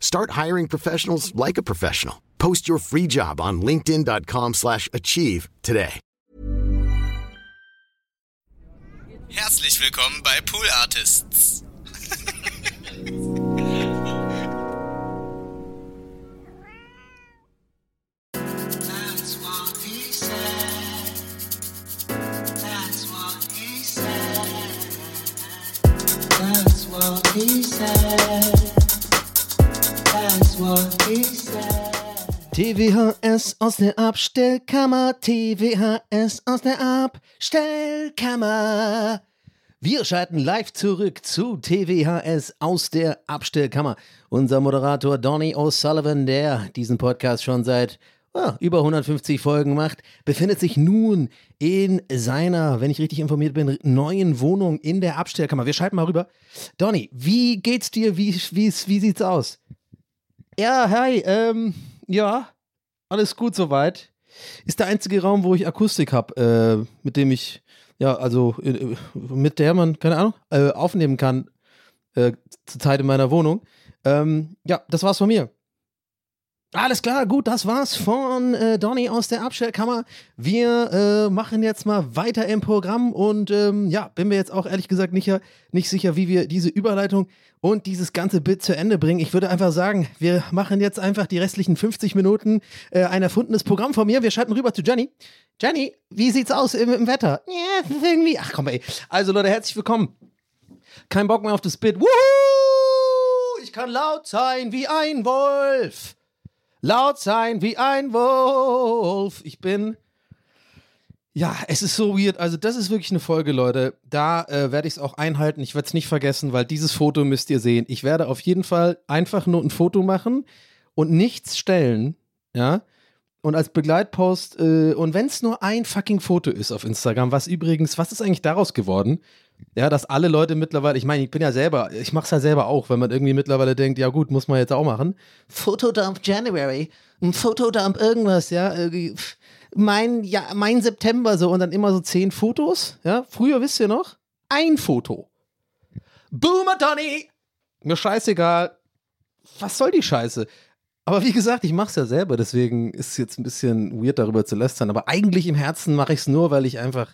Start hiring professionals like a professional. Post your free job on linkedin.com/achieve slash achieve today. Herzlich willkommen bei Pool Artists. That's what he said. TWHS aus der Abstellkammer, TWHS aus der Abstellkammer. Wir schalten live zurück zu TWHS aus der Abstellkammer. Unser Moderator Donny O'Sullivan, der diesen Podcast schon seit ah, über 150 Folgen macht, befindet sich nun in seiner, wenn ich richtig informiert bin, neuen Wohnung in der Abstellkammer. Wir schalten mal rüber. Donny, wie geht's dir? Wie, wie, wie sieht's aus? Ja, hi, ähm, ja, alles gut soweit. Ist der einzige Raum, wo ich Akustik habe, äh, mit dem ich, ja, also äh, mit der man, keine Ahnung, äh, aufnehmen kann, äh, zur Zeit in meiner Wohnung. Ähm, ja, das war's von mir. Alles klar, gut, das war's von äh, Donny aus der Abstellkammer. Wir äh, machen jetzt mal weiter im Programm und ähm, ja, bin mir jetzt auch ehrlich gesagt nicht, nicht sicher, wie wir diese Überleitung und dieses ganze Bit zu Ende bringen. Ich würde einfach sagen, wir machen jetzt einfach die restlichen 50 Minuten äh, ein erfundenes Programm von mir. Wir schalten rüber zu Jenny. Jenny, wie sieht's aus im, im Wetter? Ja, irgendwie. Ach komm, ey. Also Leute, herzlich willkommen. Kein Bock mehr auf das Bit. Wuhu! Ich kann laut sein wie ein Wolf laut sein wie ein Wolf. Ich bin. Ja, es ist so weird. Also, das ist wirklich eine Folge, Leute. Da äh, werde ich es auch einhalten. Ich werde es nicht vergessen, weil dieses Foto müsst ihr sehen. Ich werde auf jeden Fall einfach nur ein Foto machen und nichts stellen. Ja. Und als Begleitpost, äh, und wenn es nur ein fucking Foto ist auf Instagram, was übrigens, was ist eigentlich daraus geworden? Ja, dass alle Leute mittlerweile, ich meine, ich bin ja selber, ich mache es ja selber auch, wenn man irgendwie mittlerweile denkt, ja gut, muss man jetzt auch machen. Fotodump January, ein Fotodump irgendwas, ja, mein, ja, mein September so und dann immer so zehn Fotos, ja. Früher wisst ihr noch, ein Foto. Boomer Donny! Mir scheißegal. Was soll die Scheiße? Aber wie gesagt, ich mache es ja selber, deswegen ist es jetzt ein bisschen weird darüber zu lästern. Aber eigentlich im Herzen mache ich es nur, weil ich einfach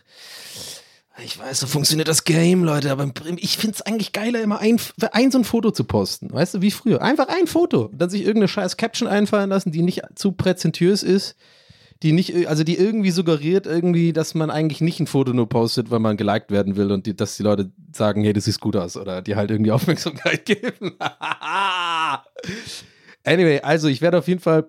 ich weiß, so funktioniert das Game, Leute, aber ich finde es eigentlich geiler, immer ein, ein so ein Foto zu posten. Weißt du, wie früher. Einfach ein Foto. Dann sich irgendeine scheiß Caption einfallen lassen, die nicht zu präzentiös ist, die nicht, also die irgendwie suggeriert, irgendwie, dass man eigentlich nicht ein Foto nur postet, weil man geliked werden will und die, dass die Leute sagen, hey, das sieht gut aus oder die halt irgendwie Aufmerksamkeit geben. anyway, also ich werde auf jeden Fall,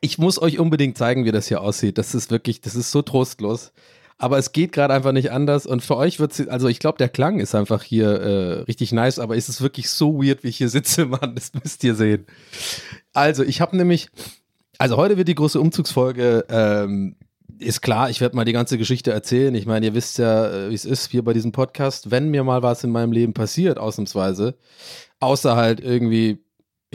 ich muss euch unbedingt zeigen, wie das hier aussieht. Das ist wirklich, das ist so trostlos aber es geht gerade einfach nicht anders. Und für euch wird es, also ich glaube, der Klang ist einfach hier äh, richtig nice, aber ist es wirklich so weird, wie ich hier sitze, Mann? Das müsst ihr sehen. Also, ich habe nämlich, also heute wird die große Umzugsfolge. Ähm, ist klar, ich werde mal die ganze Geschichte erzählen. Ich meine, ihr wisst ja, äh, wie es ist hier bei diesem Podcast. Wenn mir mal was in meinem Leben passiert, ausnahmsweise, außer halt irgendwie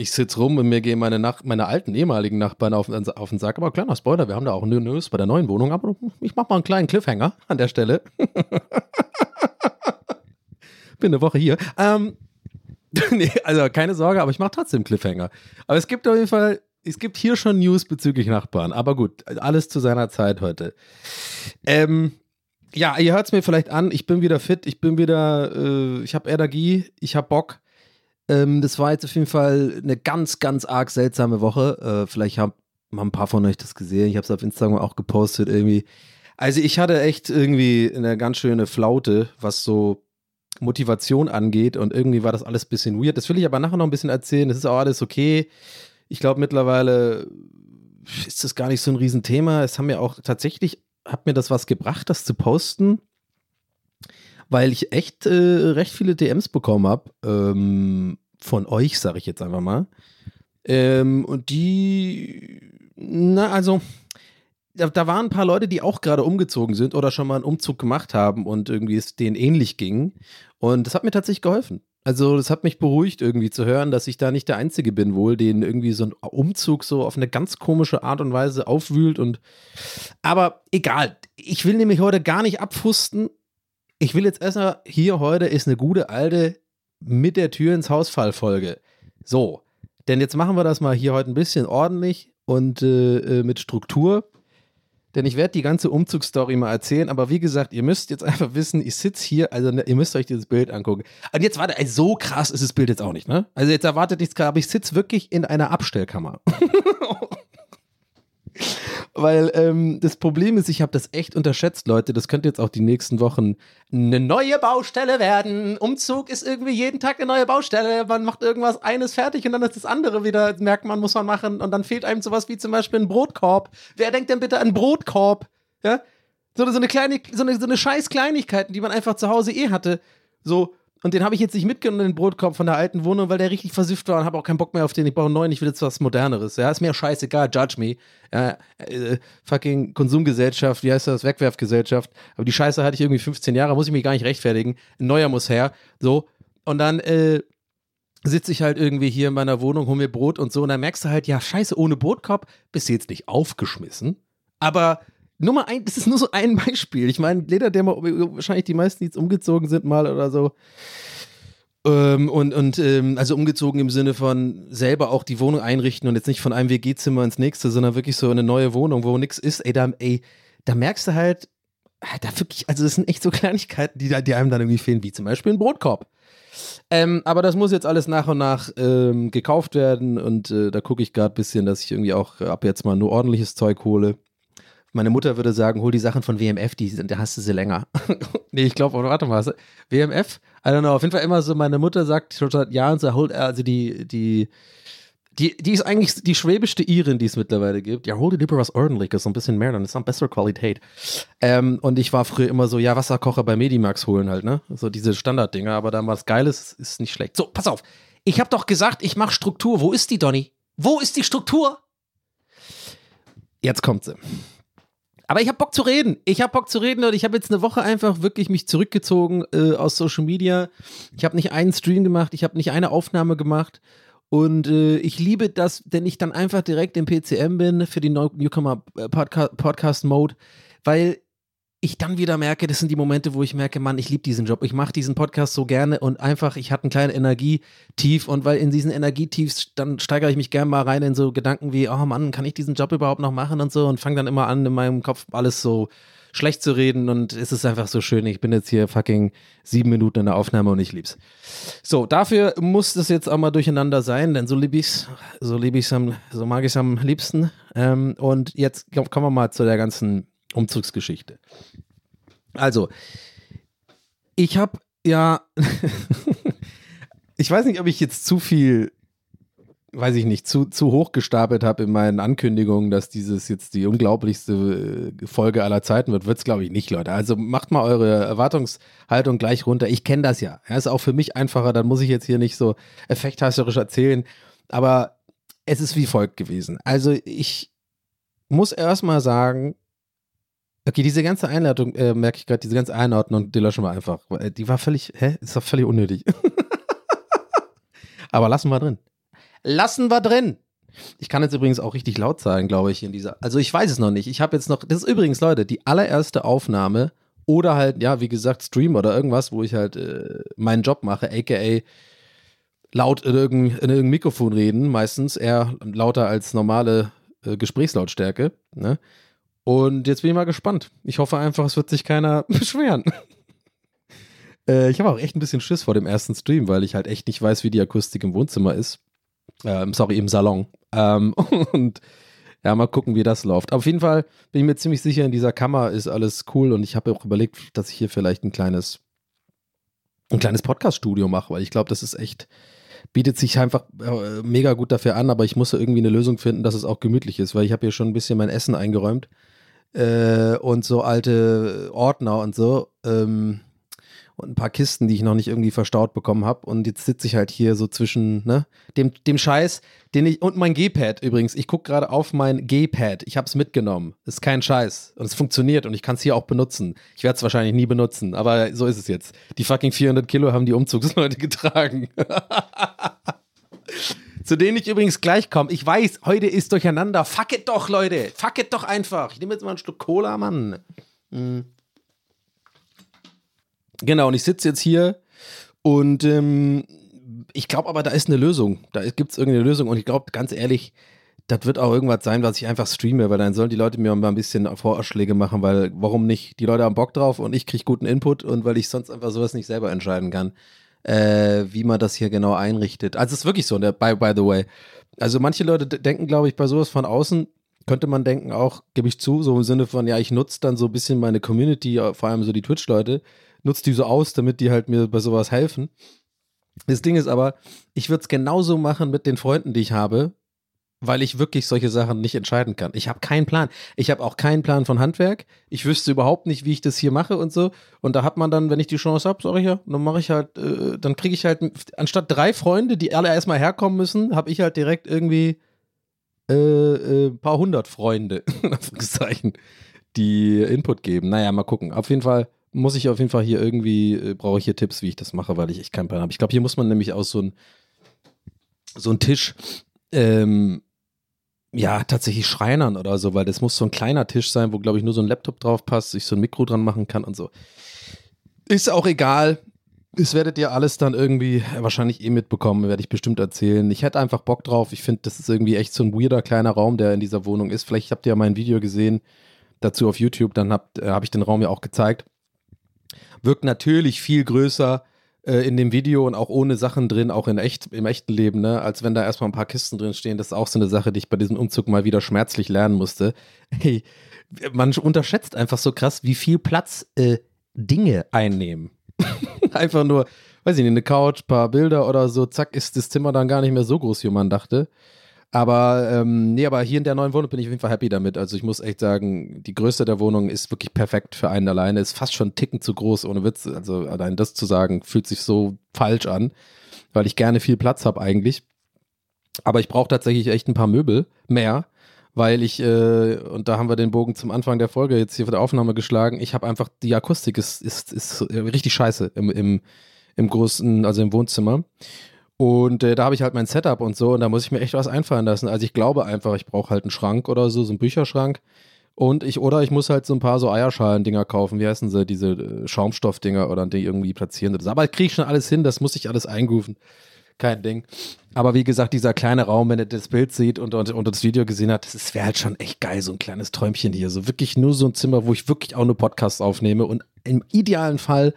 ich sitze rum und mir gehen meine, Nach meine alten ehemaligen Nachbarn auf, auf den Sack. Aber kleiner Spoiler, wir haben da auch News bei der neuen Wohnung. Aber ich mache mal einen kleinen Cliffhanger an der Stelle. Bin eine Woche hier. Ähm, nee, also keine Sorge, aber ich mache trotzdem Cliffhanger. Aber es gibt auf jeden Fall, es gibt hier schon News bezüglich Nachbarn. Aber gut, alles zu seiner Zeit heute. Ähm, ja, ihr hört es mir vielleicht an. Ich bin wieder fit. Ich bin wieder, äh, ich habe Energie. Ich habe Bock. Ähm, das war jetzt auf jeden Fall eine ganz, ganz arg seltsame Woche. Äh, vielleicht haben, haben ein paar von euch das gesehen. Ich habe es auf Instagram auch gepostet irgendwie. Also ich hatte echt irgendwie eine ganz schöne Flaute, was so Motivation angeht und irgendwie war das alles ein bisschen weird. Das will ich aber nachher noch ein bisschen erzählen. Das ist auch alles okay. Ich glaube mittlerweile ist das gar nicht so ein Riesenthema. Es haben mir auch tatsächlich, hat mir das was gebracht, das zu posten, weil ich echt äh, recht viele DMs bekommen habe. Ähm, von euch, sage ich jetzt einfach mal. Ähm, und die, na, also, da, da, waren ein paar Leute, die auch gerade umgezogen sind oder schon mal einen Umzug gemacht haben und irgendwie es denen ähnlich ging. Und das hat mir tatsächlich geholfen. Also, das hat mich beruhigt, irgendwie zu hören, dass ich da nicht der Einzige bin, wohl, den irgendwie so ein Umzug so auf eine ganz komische Art und Weise aufwühlt. Und aber egal, ich will nämlich heute gar nicht abfusten. Ich will jetzt erstmal, hier heute ist eine gute alte mit der Tür ins Hausfall-Folge. So, denn jetzt machen wir das mal hier heute ein bisschen ordentlich und äh, äh mit Struktur. Denn ich werde die ganze Umzugsstory mal erzählen, aber wie gesagt, ihr müsst jetzt einfach wissen, ich sitze hier, also ne, ihr müsst euch dieses Bild angucken. Und jetzt warte, also so krass ist das Bild jetzt auch nicht, ne? Also jetzt erwartet nichts aber ich sitze wirklich in einer Abstellkammer. Weil ähm, das Problem ist, ich habe das echt unterschätzt, Leute. Das könnte jetzt auch die nächsten Wochen eine neue Baustelle werden. Umzug ist irgendwie jeden Tag eine neue Baustelle. Man macht irgendwas eines fertig und dann ist das andere wieder, merkt man, muss man machen. Und dann fehlt einem sowas wie zum Beispiel ein Brotkorb. Wer denkt denn bitte an Brotkorb? Ja? So, so eine kleine, so eine, so eine scheiß Kleinigkeiten, die man einfach zu Hause eh hatte. So, und den habe ich jetzt nicht mitgenommen, den Brotkorb von der alten Wohnung, weil der richtig versifft war und habe auch keinen Bock mehr auf den. Ich brauche einen neuen, ich will jetzt was Moderneres. Ja, ist mir scheißegal, judge me. Ja, äh, fucking Konsumgesellschaft, wie heißt das? Wegwerfgesellschaft. Aber die Scheiße hatte ich irgendwie 15 Jahre, muss ich mich gar nicht rechtfertigen. Ein neuer muss her. So. Und dann, äh, sitze ich halt irgendwie hier in meiner Wohnung, hol mir Brot und so. Und dann merkst du halt, ja, scheiße, ohne Brotkorb bist du jetzt nicht aufgeschmissen. Aber Nummer ein, das ist nur so ein Beispiel. Ich meine, Lederdämmer, wahrscheinlich die meisten, die jetzt umgezogen sind, mal oder so. Ähm, und und ähm, also umgezogen im Sinne von selber auch die Wohnung einrichten und jetzt nicht von einem WG-Zimmer ins nächste, sondern wirklich so eine neue Wohnung, wo nichts ist. Ey, da, ey, da merkst du halt, ah, da wirklich, also das sind echt so Kleinigkeiten, die, die einem dann irgendwie fehlen, wie zum Beispiel ein Brotkorb. Ähm, aber das muss jetzt alles nach und nach ähm, gekauft werden und äh, da gucke ich gerade ein bisschen, dass ich irgendwie auch ab jetzt mal nur ordentliches Zeug hole. Meine Mutter würde sagen, hol die Sachen von WMF, die, da hast du sie länger. nee, ich glaube, warte mal, WMF? I don't know, auf jeden Fall immer so, meine Mutter sagt schon seit Jahren, so, also die, die, die, die ist eigentlich die schwäbischste Irin, die es mittlerweile gibt. Ja, hol dir lieber was ordentliches, so ein bisschen mehr, dann ist es bessere Qualität. Ähm, und ich war früher immer so, ja, Wasserkocher bei Medimax holen halt, ne? So diese Standarddinger, aber dann was Geiles ist nicht schlecht. So, pass auf. Ich habe doch gesagt, ich mache Struktur. Wo ist die, Donny? Wo ist die Struktur? Jetzt kommt sie. Aber ich habe Bock zu reden. Ich habe Bock zu reden und ich habe jetzt eine Woche einfach wirklich mich zurückgezogen äh, aus Social Media. Ich habe nicht einen Stream gemacht, ich habe nicht eine Aufnahme gemacht. Und äh, ich liebe das, denn ich dann einfach direkt im PCM bin für die Newcomer äh, Podcast, Podcast Mode, weil ich dann wieder merke, das sind die Momente, wo ich merke, Mann, ich liebe diesen Job. Ich mache diesen Podcast so gerne und einfach, ich hatte einen kleinen Energietief und weil in diesen Energietiefs, dann steigere ich mich gerne mal rein in so Gedanken wie, oh Mann, kann ich diesen Job überhaupt noch machen und so und fange dann immer an, in meinem Kopf alles so schlecht zu reden und es ist einfach so schön. Ich bin jetzt hier fucking sieben Minuten in der Aufnahme und ich lieb's. So, dafür muss das jetzt auch mal durcheinander sein, denn so lieb ich's, so lieb ich's am, so mag ich's am liebsten. Ähm, und jetzt kommen wir mal zu der ganzen Umzugsgeschichte. Also, ich habe ja, ich weiß nicht, ob ich jetzt zu viel, weiß ich nicht, zu, zu hoch gestapelt habe in meinen Ankündigungen, dass dieses jetzt die unglaublichste äh, Folge aller Zeiten wird. Wird es, glaube ich, nicht, Leute. Also macht mal eure Erwartungshaltung gleich runter. Ich kenne das ja. ja. Ist auch für mich einfacher, dann muss ich jetzt hier nicht so effekthasterisch erzählen. Aber es ist wie folgt gewesen. Also ich muss erstmal sagen, Okay, diese ganze Einladung, äh, merke ich gerade, diese ganze Einordnung, die löschen wir einfach. Äh, die war völlig, hä? Ist doch völlig unnötig. Aber lassen wir drin. Lassen wir drin. Ich kann jetzt übrigens auch richtig laut sein, glaube ich, in dieser. Also ich weiß es noch nicht. Ich habe jetzt noch, das ist übrigens, Leute, die allererste Aufnahme oder halt, ja, wie gesagt, Stream oder irgendwas, wo ich halt äh, meinen Job mache, aka laut in irgendein, in irgendein Mikrofon reden, meistens eher lauter als normale äh, Gesprächslautstärke. Ne? Und jetzt bin ich mal gespannt. Ich hoffe einfach, es wird sich keiner beschweren. äh, ich habe auch echt ein bisschen Schiss vor dem ersten Stream, weil ich halt echt nicht weiß, wie die Akustik im Wohnzimmer ist. Ähm, sorry, im Salon. Ähm, und Ja, mal gucken, wie das läuft. Auf jeden Fall bin ich mir ziemlich sicher, in dieser Kammer ist alles cool und ich habe auch überlegt, dass ich hier vielleicht ein kleines, ein kleines Podcast-Studio mache, weil ich glaube, das ist echt, bietet sich einfach äh, mega gut dafür an, aber ich muss irgendwie eine Lösung finden, dass es auch gemütlich ist, weil ich habe hier schon ein bisschen mein Essen eingeräumt äh, und so alte Ordner und so. Ähm, und ein paar Kisten, die ich noch nicht irgendwie verstaut bekommen habe. Und jetzt sitze ich halt hier so zwischen ne, dem, dem Scheiß, den ich. Und mein G-Pad übrigens. Ich gucke gerade auf mein G-Pad. Ich habe es mitgenommen. Ist kein Scheiß. Und es funktioniert und ich kann es hier auch benutzen. Ich werde es wahrscheinlich nie benutzen, aber so ist es jetzt. Die fucking 400 Kilo haben die Umzugsleute getragen. Zu denen ich übrigens gleich komme. Ich weiß, heute ist durcheinander. Fuck it doch, Leute. Fuck it doch einfach. Ich nehme jetzt mal einen Schluck Cola, Mann. Mhm. Genau, und ich sitze jetzt hier und ähm, ich glaube aber, da ist eine Lösung. Da gibt es irgendeine Lösung und ich glaube, ganz ehrlich, das wird auch irgendwas sein, was ich einfach streame, weil dann sollen die Leute mir mal ein bisschen Vorschläge machen, weil warum nicht? Die Leute haben Bock drauf und ich kriege guten Input und weil ich sonst einfach sowas nicht selber entscheiden kann, äh, wie man das hier genau einrichtet. Also es ist wirklich so, der, by, by the way. Also manche Leute denken, glaube ich, bei sowas von außen, könnte man denken, auch, gebe ich zu, so im Sinne von, ja, ich nutze dann so ein bisschen meine Community, vor allem so die Twitch-Leute, nutze die so aus, damit die halt mir bei sowas helfen. Das Ding ist aber, ich würde es genauso machen mit den Freunden, die ich habe, weil ich wirklich solche Sachen nicht entscheiden kann. Ich habe keinen Plan. Ich habe auch keinen Plan von Handwerk. Ich wüsste überhaupt nicht, wie ich das hier mache und so. Und da hat man dann, wenn ich die Chance habe, sage ich ja, dann mache ich halt, äh, dann kriege ich halt, anstatt drei Freunde, die alle erstmal herkommen müssen, habe ich halt direkt irgendwie äh, äh, ein paar hundert Freunde, die Input geben. Naja, mal gucken. Auf jeden Fall muss ich auf jeden Fall hier irgendwie, äh, brauche ich hier Tipps, wie ich das mache, weil ich echt keinen Plan habe. Ich glaube, hier muss man nämlich aus so ein so ein Tisch, ähm, ja, tatsächlich schreinern oder so, weil das muss so ein kleiner Tisch sein, wo, glaube ich, nur so ein Laptop drauf passt, ich so ein Mikro dran machen kann und so. Ist auch egal. Das werdet ihr alles dann irgendwie wahrscheinlich eh mitbekommen, werde ich bestimmt erzählen. Ich hätte einfach Bock drauf. Ich finde, das ist irgendwie echt so ein weirder kleiner Raum, der in dieser Wohnung ist. Vielleicht habt ihr ja mein Video gesehen dazu auf YouTube, dann habe äh, hab ich den Raum ja auch gezeigt wirkt natürlich viel größer äh, in dem Video und auch ohne Sachen drin, auch in echt, im echten Leben, ne? als wenn da erstmal ein paar Kisten drin stehen. Das ist auch so eine Sache, die ich bei diesem Umzug mal wieder schmerzlich lernen musste. Hey, man unterschätzt einfach so krass, wie viel Platz äh, Dinge einnehmen. einfach nur, weiß ich nicht, eine Couch, paar Bilder oder so, zack, ist das Zimmer dann gar nicht mehr so groß, wie man dachte. Aber ähm, nee, aber hier in der neuen Wohnung bin ich auf jeden Fall happy damit. Also ich muss echt sagen, die Größe der Wohnung ist wirklich perfekt für einen alleine. Ist fast schon einen Ticken zu groß, ohne Witz. Also allein das zu sagen, fühlt sich so falsch an, weil ich gerne viel Platz habe eigentlich. Aber ich brauche tatsächlich echt ein paar Möbel mehr, weil ich, äh, und da haben wir den Bogen zum Anfang der Folge jetzt hier für der Aufnahme geschlagen, ich habe einfach, die Akustik ist, ist, ist richtig scheiße im, im, im großen, also im Wohnzimmer. Und äh, da habe ich halt mein Setup und so und da muss ich mir echt was einfallen lassen. Also ich glaube einfach, ich brauche halt einen Schrank oder so, so einen Bücherschrank. Und ich, oder ich muss halt so ein paar so Eierschalen-Dinger kaufen. Wie heißen sie? Diese äh, Schaumstoff-Dinger oder die irgendwie platzieren. Aber kriege ich schon alles hin, das muss ich alles eingrooven. Kein Ding. Aber wie gesagt, dieser kleine Raum, wenn er das Bild sieht und, und, und das Video gesehen hat, das wäre halt schon echt geil, so ein kleines Träumchen hier. So wirklich nur so ein Zimmer, wo ich wirklich auch nur Podcasts aufnehme und im idealen Fall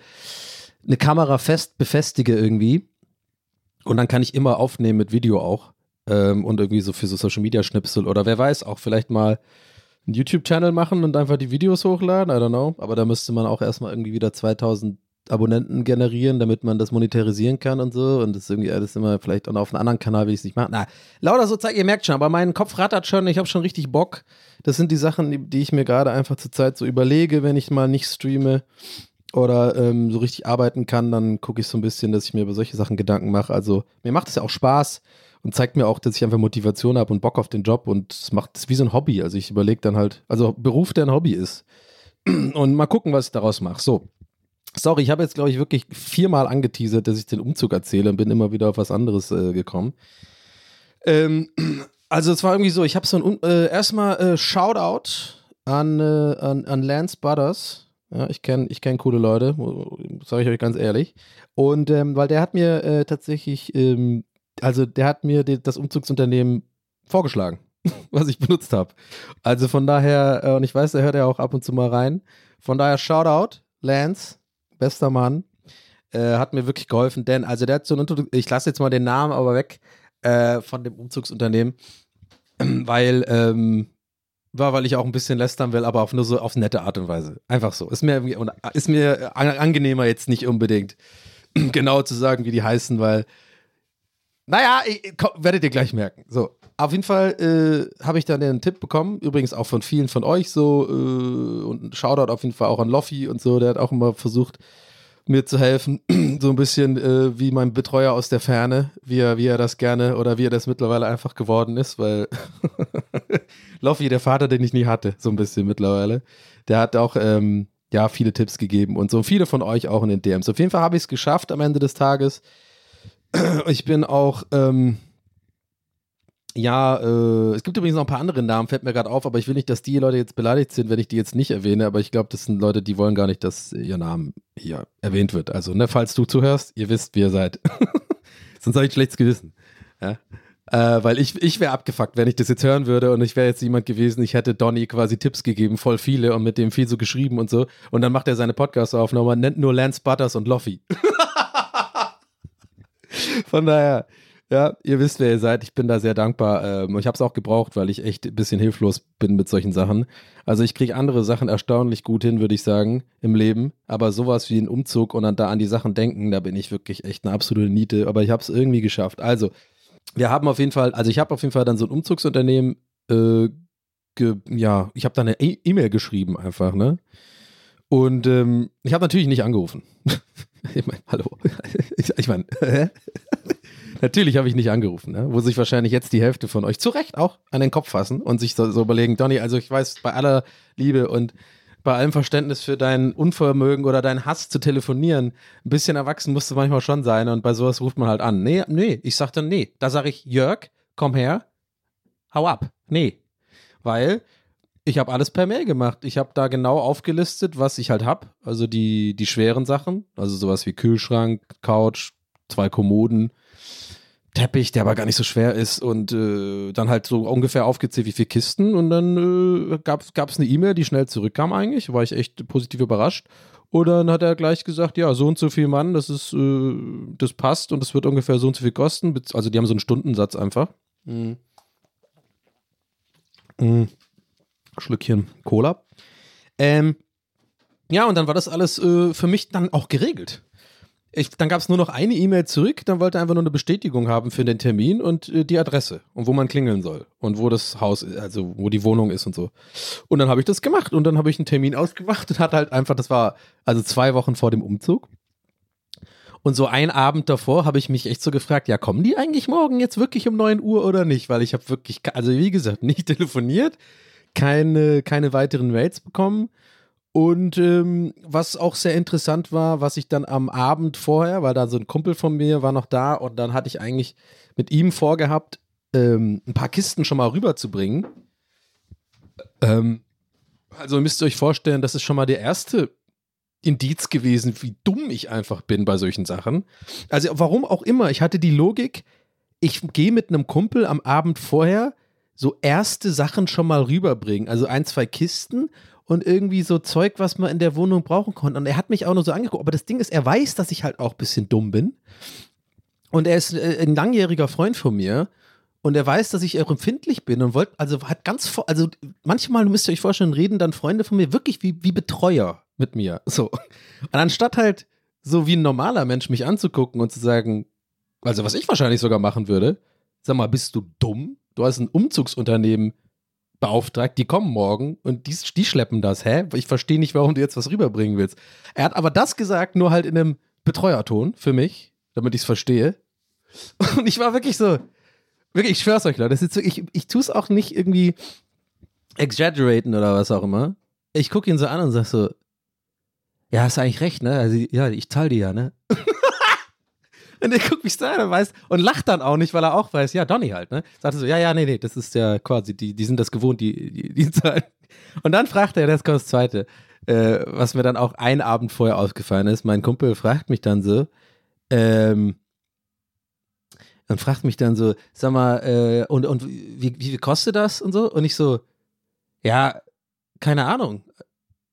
eine Kamera fest befestige irgendwie und dann kann ich immer aufnehmen mit Video auch. Ähm, und irgendwie so für so Social Media Schnipsel oder wer weiß, auch vielleicht mal einen YouTube-Channel machen und einfach die Videos hochladen. I don't know. Aber da müsste man auch erstmal irgendwie wieder 2000 Abonnenten generieren, damit man das monetarisieren kann und so. Und das ist irgendwie alles immer vielleicht auch auf einem anderen Kanal will ich es nicht machen. Na, lauter so Zeit, ihr merkt schon, aber mein Kopf rattert schon, ich habe schon richtig Bock. Das sind die Sachen, die, die ich mir gerade einfach zur Zeit so überlege, wenn ich mal nicht streame oder ähm, so richtig arbeiten kann, dann gucke ich so ein bisschen, dass ich mir über solche Sachen Gedanken mache. Also mir macht es ja auch Spaß und zeigt mir auch, dass ich einfach Motivation habe und Bock auf den Job und es macht es wie so ein Hobby. Also ich überlege dann halt, also Beruf, der ein Hobby ist. Und mal gucken, was ich daraus mache. So. Sorry, ich habe jetzt, glaube ich, wirklich viermal angeteasert, dass ich den Umzug erzähle und bin immer wieder auf was anderes äh, gekommen. Ähm, also es war irgendwie so, ich habe so ein, äh, erstmal äh, Shoutout an, äh, an, an Lance Butters ja, ich kenne ich kenn coole Leute, sage ich euch ganz ehrlich. Und ähm, weil der hat mir äh, tatsächlich, ähm, also der hat mir die, das Umzugsunternehmen vorgeschlagen, was ich benutzt habe. Also von daher, äh, und ich weiß, er hört ja auch ab und zu mal rein. Von daher Shoutout, Lance, bester Mann. Äh, hat mir wirklich geholfen, denn also der hat so ein, ich lasse jetzt mal den Namen aber weg äh, von dem Umzugsunternehmen. weil, ähm, war, weil ich auch ein bisschen lästern will, aber auf nur so auf nette Art und Weise. Einfach so. Ist mir, ist mir an- angenehmer jetzt nicht unbedingt genau zu sagen, wie die heißen, weil, naja, ich, komm, werdet ihr gleich merken. So, auf jeden Fall äh, habe ich dann den Tipp bekommen, übrigens auch von vielen von euch so, äh, und ein Shoutout auf jeden Fall auch an Loffi und so, der hat auch immer versucht, mir zu helfen, so ein bisschen äh, wie mein Betreuer aus der Ferne, wie er, wie er das gerne oder wie er das mittlerweile einfach geworden ist, weil Loffi, der Vater, den ich nie hatte, so ein bisschen mittlerweile, der hat auch ähm, ja viele Tipps gegeben und so viele von euch auch in den DMs. Auf jeden Fall habe ich es geschafft am Ende des Tages. Ich bin auch ähm, ja, äh, es gibt übrigens noch ein paar andere Namen, fällt mir gerade auf, aber ich will nicht, dass die Leute jetzt beleidigt sind, wenn ich die jetzt nicht erwähne, aber ich glaube, das sind Leute, die wollen gar nicht, dass ihr Name hier erwähnt wird. Also, ne, falls du zuhörst, ihr wisst, wie ihr seid. Sonst habe ich ein schlechtes Gewissen. Ja? Äh, weil ich, ich wäre abgefuckt, wenn ich das jetzt hören würde und ich wäre jetzt jemand gewesen, ich hätte Donny quasi Tipps gegeben, voll viele und mit dem viel so geschrieben und so. Und dann macht er seine Podcast-Aufnahme und nennt nur Lance Butters und Loffi. Von daher, ja, ihr wisst, wer ihr seid. Ich bin da sehr dankbar. Ähm, ich habe es auch gebraucht, weil ich echt ein bisschen hilflos bin mit solchen Sachen. Also ich kriege andere Sachen erstaunlich gut hin, würde ich sagen, im Leben. Aber sowas wie ein Umzug und dann da an die Sachen denken, da bin ich wirklich echt eine absolute Niete. Aber ich habe es irgendwie geschafft. Also, wir haben auf jeden Fall, also ich habe auf jeden Fall dann so ein Umzugsunternehmen, äh, ge, ja, ich habe da eine E- E-Mail geschrieben einfach, ne? Und ähm, ich habe natürlich nicht angerufen. ich meine, hallo. ich, meine? Natürlich habe ich nicht angerufen, ne? wo sich wahrscheinlich jetzt die Hälfte von euch zu Recht auch an den Kopf fassen und sich so, so überlegen, Donny, also ich weiß, bei aller Liebe und bei allem Verständnis für dein Unvermögen oder deinen Hass zu telefonieren, ein bisschen erwachsen musst du manchmal schon sein und bei sowas ruft man halt an. Nee, nee, ich sag dann nee. Da sage ich, Jörg, komm her, hau ab. Nee. Weil ich habe alles per Mail gemacht. Ich habe da genau aufgelistet, was ich halt habe. Also die, die schweren Sachen, also sowas wie Kühlschrank, Couch, zwei Kommoden, Teppich, der aber gar nicht so schwer ist und äh, dann halt so ungefähr aufgezählt, wie viele Kisten und dann äh, gab es eine E-Mail, die schnell zurückkam eigentlich, war ich echt positiv überrascht und dann hat er gleich gesagt, ja, so und so viel Mann, das ist, äh, das passt und das wird ungefähr so und so viel kosten, also die haben so einen Stundensatz einfach. Mhm. Mhm. Schlückchen Cola. Ähm, ja, und dann war das alles äh, für mich dann auch geregelt. Ich, dann gab es nur noch eine E-Mail zurück, dann wollte er einfach nur eine Bestätigung haben für den Termin und äh, die Adresse und wo man klingeln soll und wo das Haus, also wo die Wohnung ist und so. Und dann habe ich das gemacht und dann habe ich einen Termin ausgemacht und hatte halt einfach, das war also zwei Wochen vor dem Umzug. Und so ein Abend davor habe ich mich echt so gefragt, ja, kommen die eigentlich morgen jetzt wirklich um 9 Uhr oder nicht? Weil ich habe wirklich, also wie gesagt, nicht telefoniert, keine, keine weiteren Mails bekommen. Und ähm, was auch sehr interessant war, was ich dann am Abend vorher, weil da so ein Kumpel von mir war noch da und dann hatte ich eigentlich mit ihm vorgehabt, ähm, ein paar Kisten schon mal rüberzubringen. Ähm, also müsst ihr euch vorstellen, das ist schon mal der erste Indiz gewesen, wie dumm ich einfach bin bei solchen Sachen. Also warum auch immer, ich hatte die Logik, ich gehe mit einem Kumpel am Abend vorher so erste Sachen schon mal rüberbringen. Also ein, zwei Kisten und irgendwie so Zeug, was man in der Wohnung brauchen konnte. Und er hat mich auch nur so angeguckt. Aber das Ding ist, er weiß, dass ich halt auch ein bisschen dumm bin. Und er ist äh, ein langjähriger Freund von mir. Und er weiß, dass ich auch empfindlich bin und wollte, also hat ganz, also manchmal müsst ihr euch vorstellen, reden dann Freunde von mir wirklich wie, wie Betreuer mit mir. So. Und anstatt halt so wie ein normaler Mensch mich anzugucken und zu sagen, also was ich wahrscheinlich sogar machen würde, sag mal, bist du dumm? Du hast ein Umzugsunternehmen beauftragt, die kommen morgen und die, die schleppen das, hä? Ich verstehe nicht, warum du jetzt was rüberbringen willst. Er hat aber das gesagt, nur halt in einem Betreuerton für mich, damit ich es verstehe. Und ich war wirklich so, wirklich, ich schwör's euch, Leute, so, ich, ich tue es auch nicht irgendwie exaggeraten oder was auch immer. Ich gucke ihn so an und sag so, ja, hast eigentlich recht, ne? Also, ja, ich zahle die ja, ne? Und er guckt mich so an und weiß und lacht dann auch nicht, weil er auch weiß, ja, Donny halt, ne? Sagt er so, ja, ja, nee, nee, das ist ja quasi, die, die sind das gewohnt, die, die, die zahlen. Und dann fragt er, das kommt das Zweite, äh, was mir dann auch ein Abend vorher aufgefallen ist. Mein Kumpel fragt mich dann so, ähm, und fragt mich dann so, sag mal, äh, und, und wie, wie viel kostet das und so? Und ich so, ja, keine Ahnung.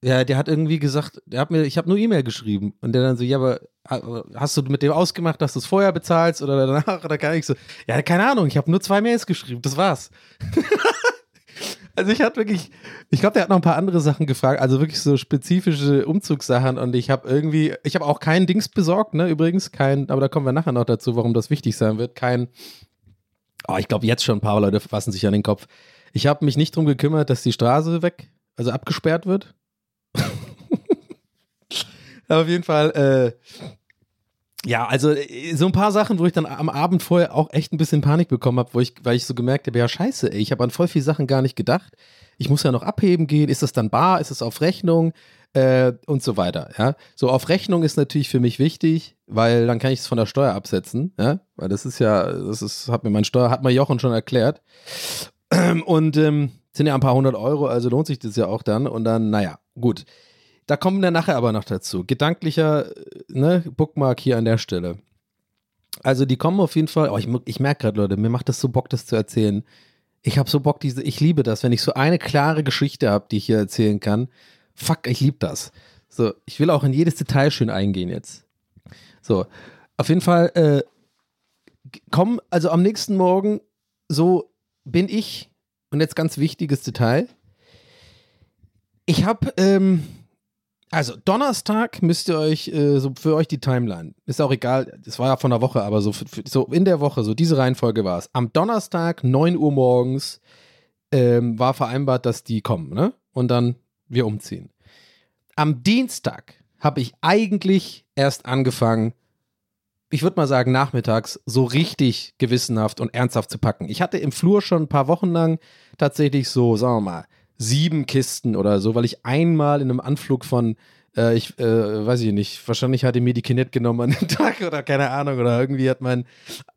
Ja, der hat irgendwie gesagt, der hat mir, ich habe nur E-Mail geschrieben und der dann so, ja, aber ha- hast du mit dem ausgemacht, dass du es vorher bezahlst oder danach oder gar nicht so? Ja, keine Ahnung, ich habe nur zwei Mails geschrieben, das war's. also ich hatte wirklich, ich glaube, der hat noch ein paar andere Sachen gefragt, also wirklich so spezifische Umzugssachen und ich habe irgendwie, ich habe auch kein Dings besorgt, ne, übrigens, kein, aber da kommen wir nachher noch dazu, warum das wichtig sein wird, kein, oh, ich glaube jetzt schon ein paar Leute fassen sich an den Kopf. Ich habe mich nicht drum gekümmert, dass die Straße weg, also abgesperrt wird. Auf jeden Fall, äh, ja, also äh, so ein paar Sachen, wo ich dann am Abend vorher auch echt ein bisschen Panik bekommen habe, ich, weil ich so gemerkt habe, ja scheiße, ey, ich habe an voll viele Sachen gar nicht gedacht. Ich muss ja noch abheben gehen, ist das dann bar, ist es auf Rechnung äh, und so weiter, ja. So auf Rechnung ist natürlich für mich wichtig, weil dann kann ich es von der Steuer absetzen, ja, weil das ist ja, das ist, hat mir mein Steuer, hat mir Jochen schon erklärt. Und ähm, sind ja ein paar hundert Euro, also lohnt sich das ja auch dann. Und dann, naja, gut. Da kommen wir nachher aber noch dazu. Gedanklicher äh, ne, Bookmark hier an der Stelle. Also die kommen auf jeden Fall. Oh, ich, ich merke gerade, Leute, mir macht das so Bock, das zu erzählen. Ich habe so Bock, diese. Ich liebe das, wenn ich so eine klare Geschichte habe, die ich hier erzählen kann. Fuck, ich liebe das. So, ich will auch in jedes Detail schön eingehen jetzt. So, auf jeden Fall äh, kommen, also am nächsten Morgen, so bin ich, und jetzt ganz wichtiges Detail. Ich habe, ähm, also Donnerstag müsst ihr euch, äh, so für euch die Timeline, ist auch egal, das war ja von der Woche, aber so, für, so in der Woche, so diese Reihenfolge war es. Am Donnerstag, 9 Uhr morgens, ähm, war vereinbart, dass die kommen, ne? Und dann wir umziehen. Am Dienstag habe ich eigentlich erst angefangen, ich würde mal sagen, nachmittags so richtig gewissenhaft und ernsthaft zu packen. Ich hatte im Flur schon ein paar Wochen lang tatsächlich so, sagen wir mal, sieben Kisten oder so, weil ich einmal in einem Anflug von, äh, ich äh, weiß ich nicht, wahrscheinlich hatte mir die Kinect genommen an dem Tag oder keine Ahnung oder irgendwie hat mein,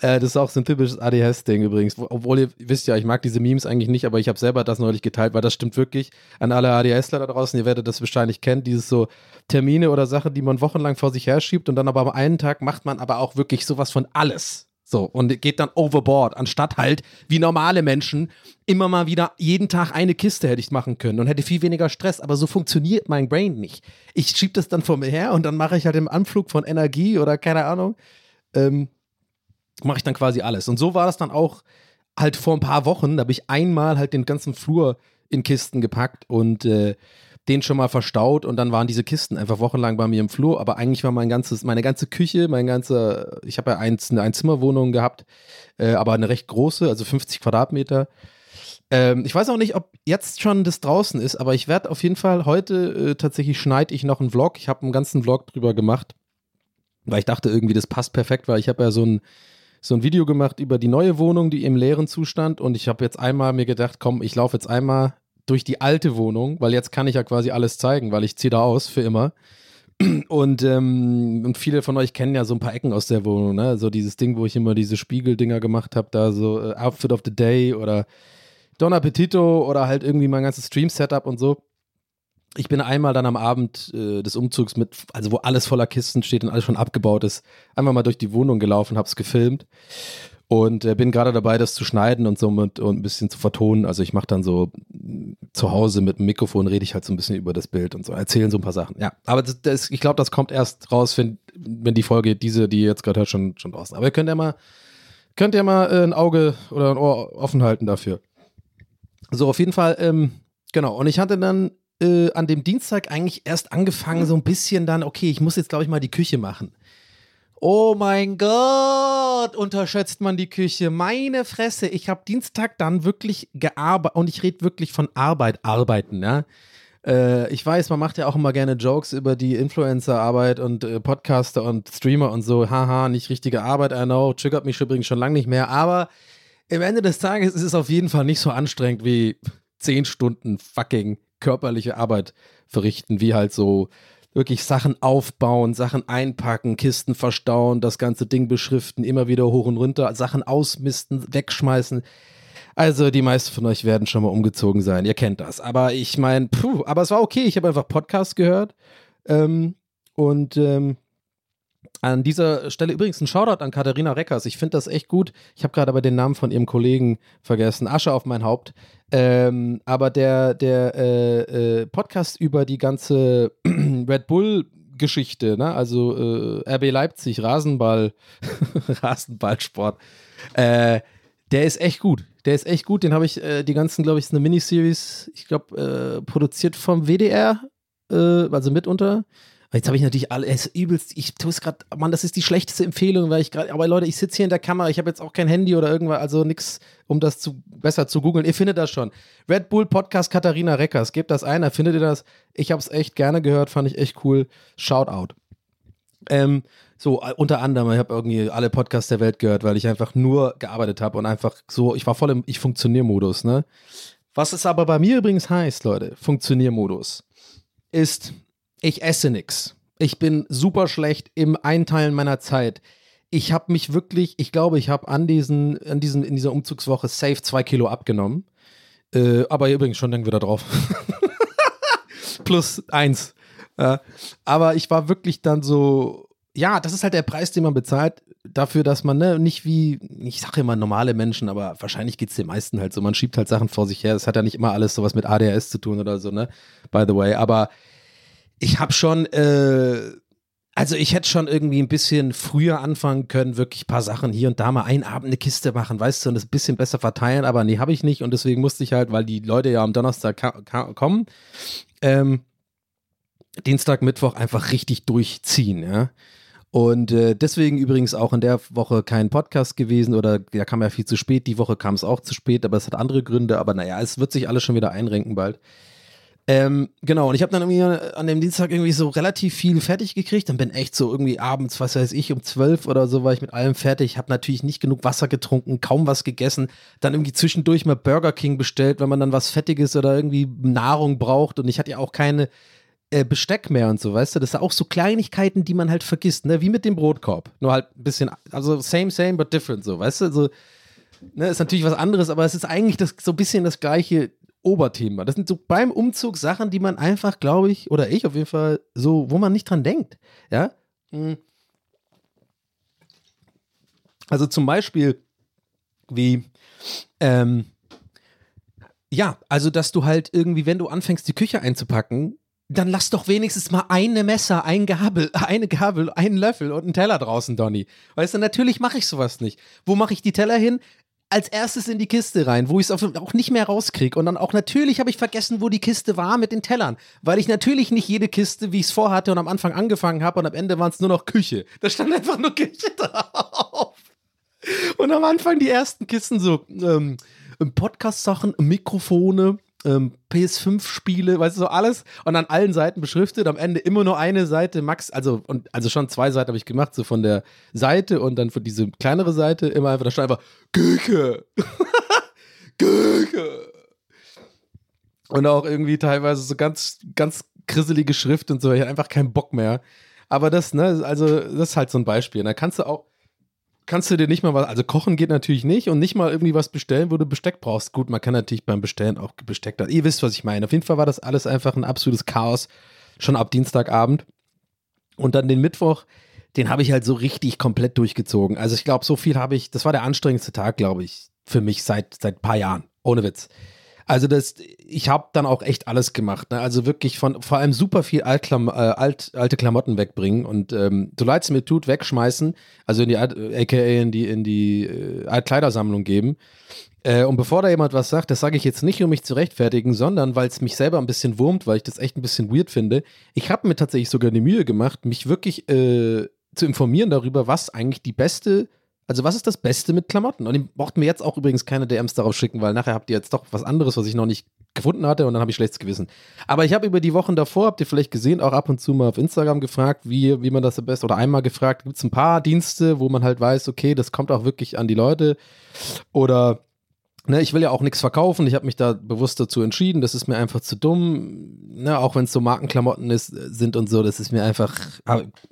äh, das ist auch so ein typisches ADHS-Ding übrigens, Wo- obwohl ihr wisst ja, ich mag diese Memes eigentlich nicht, aber ich habe selber das neulich geteilt, weil das stimmt wirklich an alle ADHSler da draußen, ihr werdet das wahrscheinlich kennen, dieses so Termine oder Sachen, die man wochenlang vor sich herschiebt und dann aber am einen Tag macht man aber auch wirklich sowas von alles. So, und geht dann overboard, anstatt halt, wie normale Menschen, immer mal wieder jeden Tag eine Kiste hätte ich machen können und hätte viel weniger Stress, aber so funktioniert mein Brain nicht. Ich schiebe das dann vor mir her und dann mache ich halt im Anflug von Energie oder keine Ahnung, ähm, mache ich dann quasi alles. Und so war das dann auch halt vor ein paar Wochen, da habe ich einmal halt den ganzen Flur in Kisten gepackt und äh, den schon mal verstaut und dann waren diese Kisten einfach wochenlang bei mir im Flur, aber eigentlich war mein ganzes, meine ganze Küche, mein ganzer, ich habe ja eins, eine Einzimmerwohnung gehabt, äh, aber eine recht große, also 50 Quadratmeter. Ähm, ich weiß auch nicht, ob jetzt schon das draußen ist, aber ich werde auf jeden Fall heute äh, tatsächlich schneide ich noch einen Vlog. Ich habe einen ganzen Vlog drüber gemacht, weil ich dachte irgendwie, das passt perfekt, weil ich habe ja so ein so ein Video gemacht über die neue Wohnung, die im leeren Zustand und ich habe jetzt einmal mir gedacht, komm, ich laufe jetzt einmal durch die alte Wohnung, weil jetzt kann ich ja quasi alles zeigen, weil ich ziehe da aus für immer. Und, ähm, und viele von euch kennen ja so ein paar Ecken aus der Wohnung, ne? So dieses Ding, wo ich immer diese Spiegeldinger gemacht habe, da so äh, Outfit of the Day oder Don Appetito oder halt irgendwie mein ganzes Stream-Setup und so. Ich bin einmal dann am Abend äh, des Umzugs mit, also wo alles voller Kisten steht und alles schon abgebaut ist, einfach mal durch die Wohnung gelaufen, hab's gefilmt und äh, bin gerade dabei, das zu schneiden und so mit, und ein bisschen zu vertonen. Also ich mache dann so mh, zu Hause mit dem Mikrofon rede ich halt so ein bisschen über das Bild und so, erzählen so ein paar Sachen. Ja, aber das, das, ich glaube, das kommt erst raus, wenn, wenn die Folge, diese, die ihr jetzt gerade hört, schon, schon draußen. Aber ihr könnt ja mal, könnt ihr mal äh, ein Auge oder ein Ohr offen halten dafür. So, auf jeden Fall, ähm, genau. Und ich hatte dann äh, an dem Dienstag eigentlich erst angefangen, so ein bisschen dann, okay, ich muss jetzt, glaube ich, mal die Küche machen. Oh mein Gott, unterschätzt man die Küche. Meine Fresse, ich habe Dienstag dann wirklich gearbeitet und ich rede wirklich von Arbeit, arbeiten, ja. Äh, ich weiß, man macht ja auch immer gerne Jokes über die Influencer-Arbeit und äh, Podcaster und Streamer und so. Haha, nicht richtige Arbeit, I know. Triggert mich übrigens schon lange nicht mehr. Aber im Ende des Tages ist es auf jeden Fall nicht so anstrengend wie zehn Stunden fucking körperliche Arbeit verrichten, wie halt so wirklich Sachen aufbauen, Sachen einpacken, Kisten verstauen, das ganze Ding beschriften, immer wieder hoch und runter, Sachen ausmisten, wegschmeißen. Also die meisten von euch werden schon mal umgezogen sein, ihr kennt das. Aber ich meine, puh, aber es war okay, ich habe einfach Podcast gehört ähm, und ähm, An dieser Stelle übrigens ein Shoutout an Katharina Reckers. Ich finde das echt gut. Ich habe gerade aber den Namen von ihrem Kollegen vergessen. Asche auf mein Haupt. Ähm, aber der, der äh, äh, Podcast über die ganze Red Bull Geschichte, ne? also äh, RB Leipzig, Rasenball, Rasenballsport, äh, der ist echt gut. Der ist echt gut. Den habe ich, äh, die ganzen, glaube ich, ist eine Miniseries, ich glaube, äh, produziert vom WDR, äh, also mitunter. Jetzt habe ich natürlich alle, es ist übelst, ich tue es gerade, Mann, das ist die schlechteste Empfehlung, weil ich gerade, aber Leute, ich sitze hier in der Kamera, ich habe jetzt auch kein Handy oder irgendwas, also nichts, um das zu, besser zu googeln. Ihr findet das schon. Red Bull Podcast Katharina Reckers, gebt das ein, da findet ihr das. Ich habe es echt gerne gehört, fand ich echt cool. Shout out. Ähm, so, äh, unter anderem, ich habe irgendwie alle Podcasts der Welt gehört, weil ich einfach nur gearbeitet habe und einfach so, ich war voll im Ich-Funktionier-Modus, ne? Was es aber bei mir übrigens heißt, Leute, Funktioniermodus, ist, ich esse nichts. Ich bin super schlecht im Einteilen meiner Zeit. Ich habe mich wirklich, ich glaube, ich habe an diesen, an diesen, in dieser Umzugswoche safe zwei Kilo abgenommen. Äh, aber übrigens schon dann wieder drauf. Plus eins. Äh, aber ich war wirklich dann so, ja, das ist halt der Preis, den man bezahlt, dafür, dass man ne, nicht wie, ich sage immer normale Menschen, aber wahrscheinlich geht es den meisten halt so, man schiebt halt Sachen vor sich her. Das hat ja nicht immer alles sowas mit ADHS zu tun oder so, ne? By the way. Aber ich habe schon, äh, also ich hätte schon irgendwie ein bisschen früher anfangen können, wirklich ein paar Sachen hier und da mal einen Abend eine Kiste machen, weißt du, und das ein bisschen besser verteilen, aber nee, habe ich nicht und deswegen musste ich halt, weil die Leute ja am Donnerstag kommen, ähm, Dienstag, Mittwoch einfach richtig durchziehen, ja. Und äh, deswegen übrigens auch in der Woche kein Podcast gewesen oder ja, kam ja viel zu spät. Die Woche kam es auch zu spät, aber es hat andere Gründe. Aber naja, es wird sich alles schon wieder einrenken bald. Ähm, genau, und ich habe dann irgendwie an dem Dienstag irgendwie so relativ viel fertig gekriegt. Dann bin echt so irgendwie abends, was weiß ich, um zwölf oder so war ich mit allem fertig. Habe natürlich nicht genug Wasser getrunken, kaum was gegessen. Dann irgendwie zwischendurch mal Burger King bestellt, wenn man dann was Fettiges oder irgendwie Nahrung braucht. Und ich hatte ja auch keine äh, Besteck mehr und so, weißt du? Das sind auch so Kleinigkeiten, die man halt vergisst, ne? Wie mit dem Brotkorb. Nur halt ein bisschen, also same, same, but different, so, weißt du? Also, ne, ist natürlich was anderes, aber es ist eigentlich das, so ein bisschen das gleiche Oberthema. Das sind so beim Umzug Sachen, die man einfach, glaube ich, oder ich auf jeden Fall, so, wo man nicht dran denkt. Ja. Hm. Also zum Beispiel wie, ähm, ja, also dass du halt irgendwie, wenn du anfängst, die Küche einzupacken, dann lass doch wenigstens mal eine Messer, ein Gabel, eine Gabel, einen Löffel und einen Teller draußen, Donny. Weißt du, natürlich mache ich sowas nicht. Wo mache ich die Teller hin? Als erstes in die Kiste rein, wo ich es auch nicht mehr rauskriege. Und dann auch natürlich habe ich vergessen, wo die Kiste war mit den Tellern. Weil ich natürlich nicht jede Kiste, wie ich es vorhatte und am Anfang angefangen habe und am Ende waren es nur noch Küche. Da stand einfach nur Küche drauf. Und am Anfang die ersten Kisten so ähm, Podcast-Sachen, Mikrofone, ähm, PS5-Spiele, weißt du, so alles und an allen Seiten beschriftet. Am Ende immer nur eine Seite, Max, also, und, also schon zwei Seiten habe ich gemacht, so von der Seite und dann für diese kleinere Seite immer einfach, da stand einfach Küche. Küche. Und auch irgendwie teilweise so ganz, ganz krisselige Schrift und so, ich hatte einfach keinen Bock mehr. Aber das, ne, also, das ist halt so ein Beispiel. Da kannst du auch, kannst du dir nicht mal was, also kochen geht natürlich nicht und nicht mal irgendwie was bestellen, wo du Besteck brauchst. Gut, man kann natürlich beim Bestellen auch Besteck da. Ihr wisst, was ich meine. Auf jeden Fall war das alles einfach ein absolutes Chaos, schon ab Dienstagabend. Und dann den Mittwoch, den habe ich halt so richtig komplett durchgezogen. Also ich glaube, so viel habe ich, das war der anstrengendste Tag, glaube ich, für mich seit, seit ein paar Jahren. Ohne Witz. Also das, ich habe dann auch echt alles gemacht. Ne? Also wirklich von vor allem super viel Altklam, äh, alt, alte Klamotten wegbringen und ähm, so leid es mir tut, wegschmeißen, also in die aka in die, in die äh, Altkleidersammlung geben. Äh, und bevor da jemand was sagt, das sage ich jetzt nicht, um mich zu rechtfertigen, sondern weil es mich selber ein bisschen wurmt, weil ich das echt ein bisschen weird finde. Ich habe mir tatsächlich sogar die Mühe gemacht, mich wirklich äh, zu informieren darüber, was eigentlich die beste also, was ist das Beste mit Klamotten? Und ihr braucht mir jetzt auch übrigens keine DMs darauf schicken, weil nachher habt ihr jetzt doch was anderes, was ich noch nicht gefunden hatte und dann habe ich schlechtes Gewissen. Aber ich habe über die Wochen davor, habt ihr vielleicht gesehen, auch ab und zu mal auf Instagram gefragt, wie, wie man das am besten, oder einmal gefragt, gibt es ein paar Dienste, wo man halt weiß, okay, das kommt auch wirklich an die Leute. Oder Ne, ich will ja auch nichts verkaufen. Ich habe mich da bewusst dazu entschieden. Das ist mir einfach zu dumm. Ne, auch wenn es so Markenklamotten ist, sind und so, das ist mir einfach,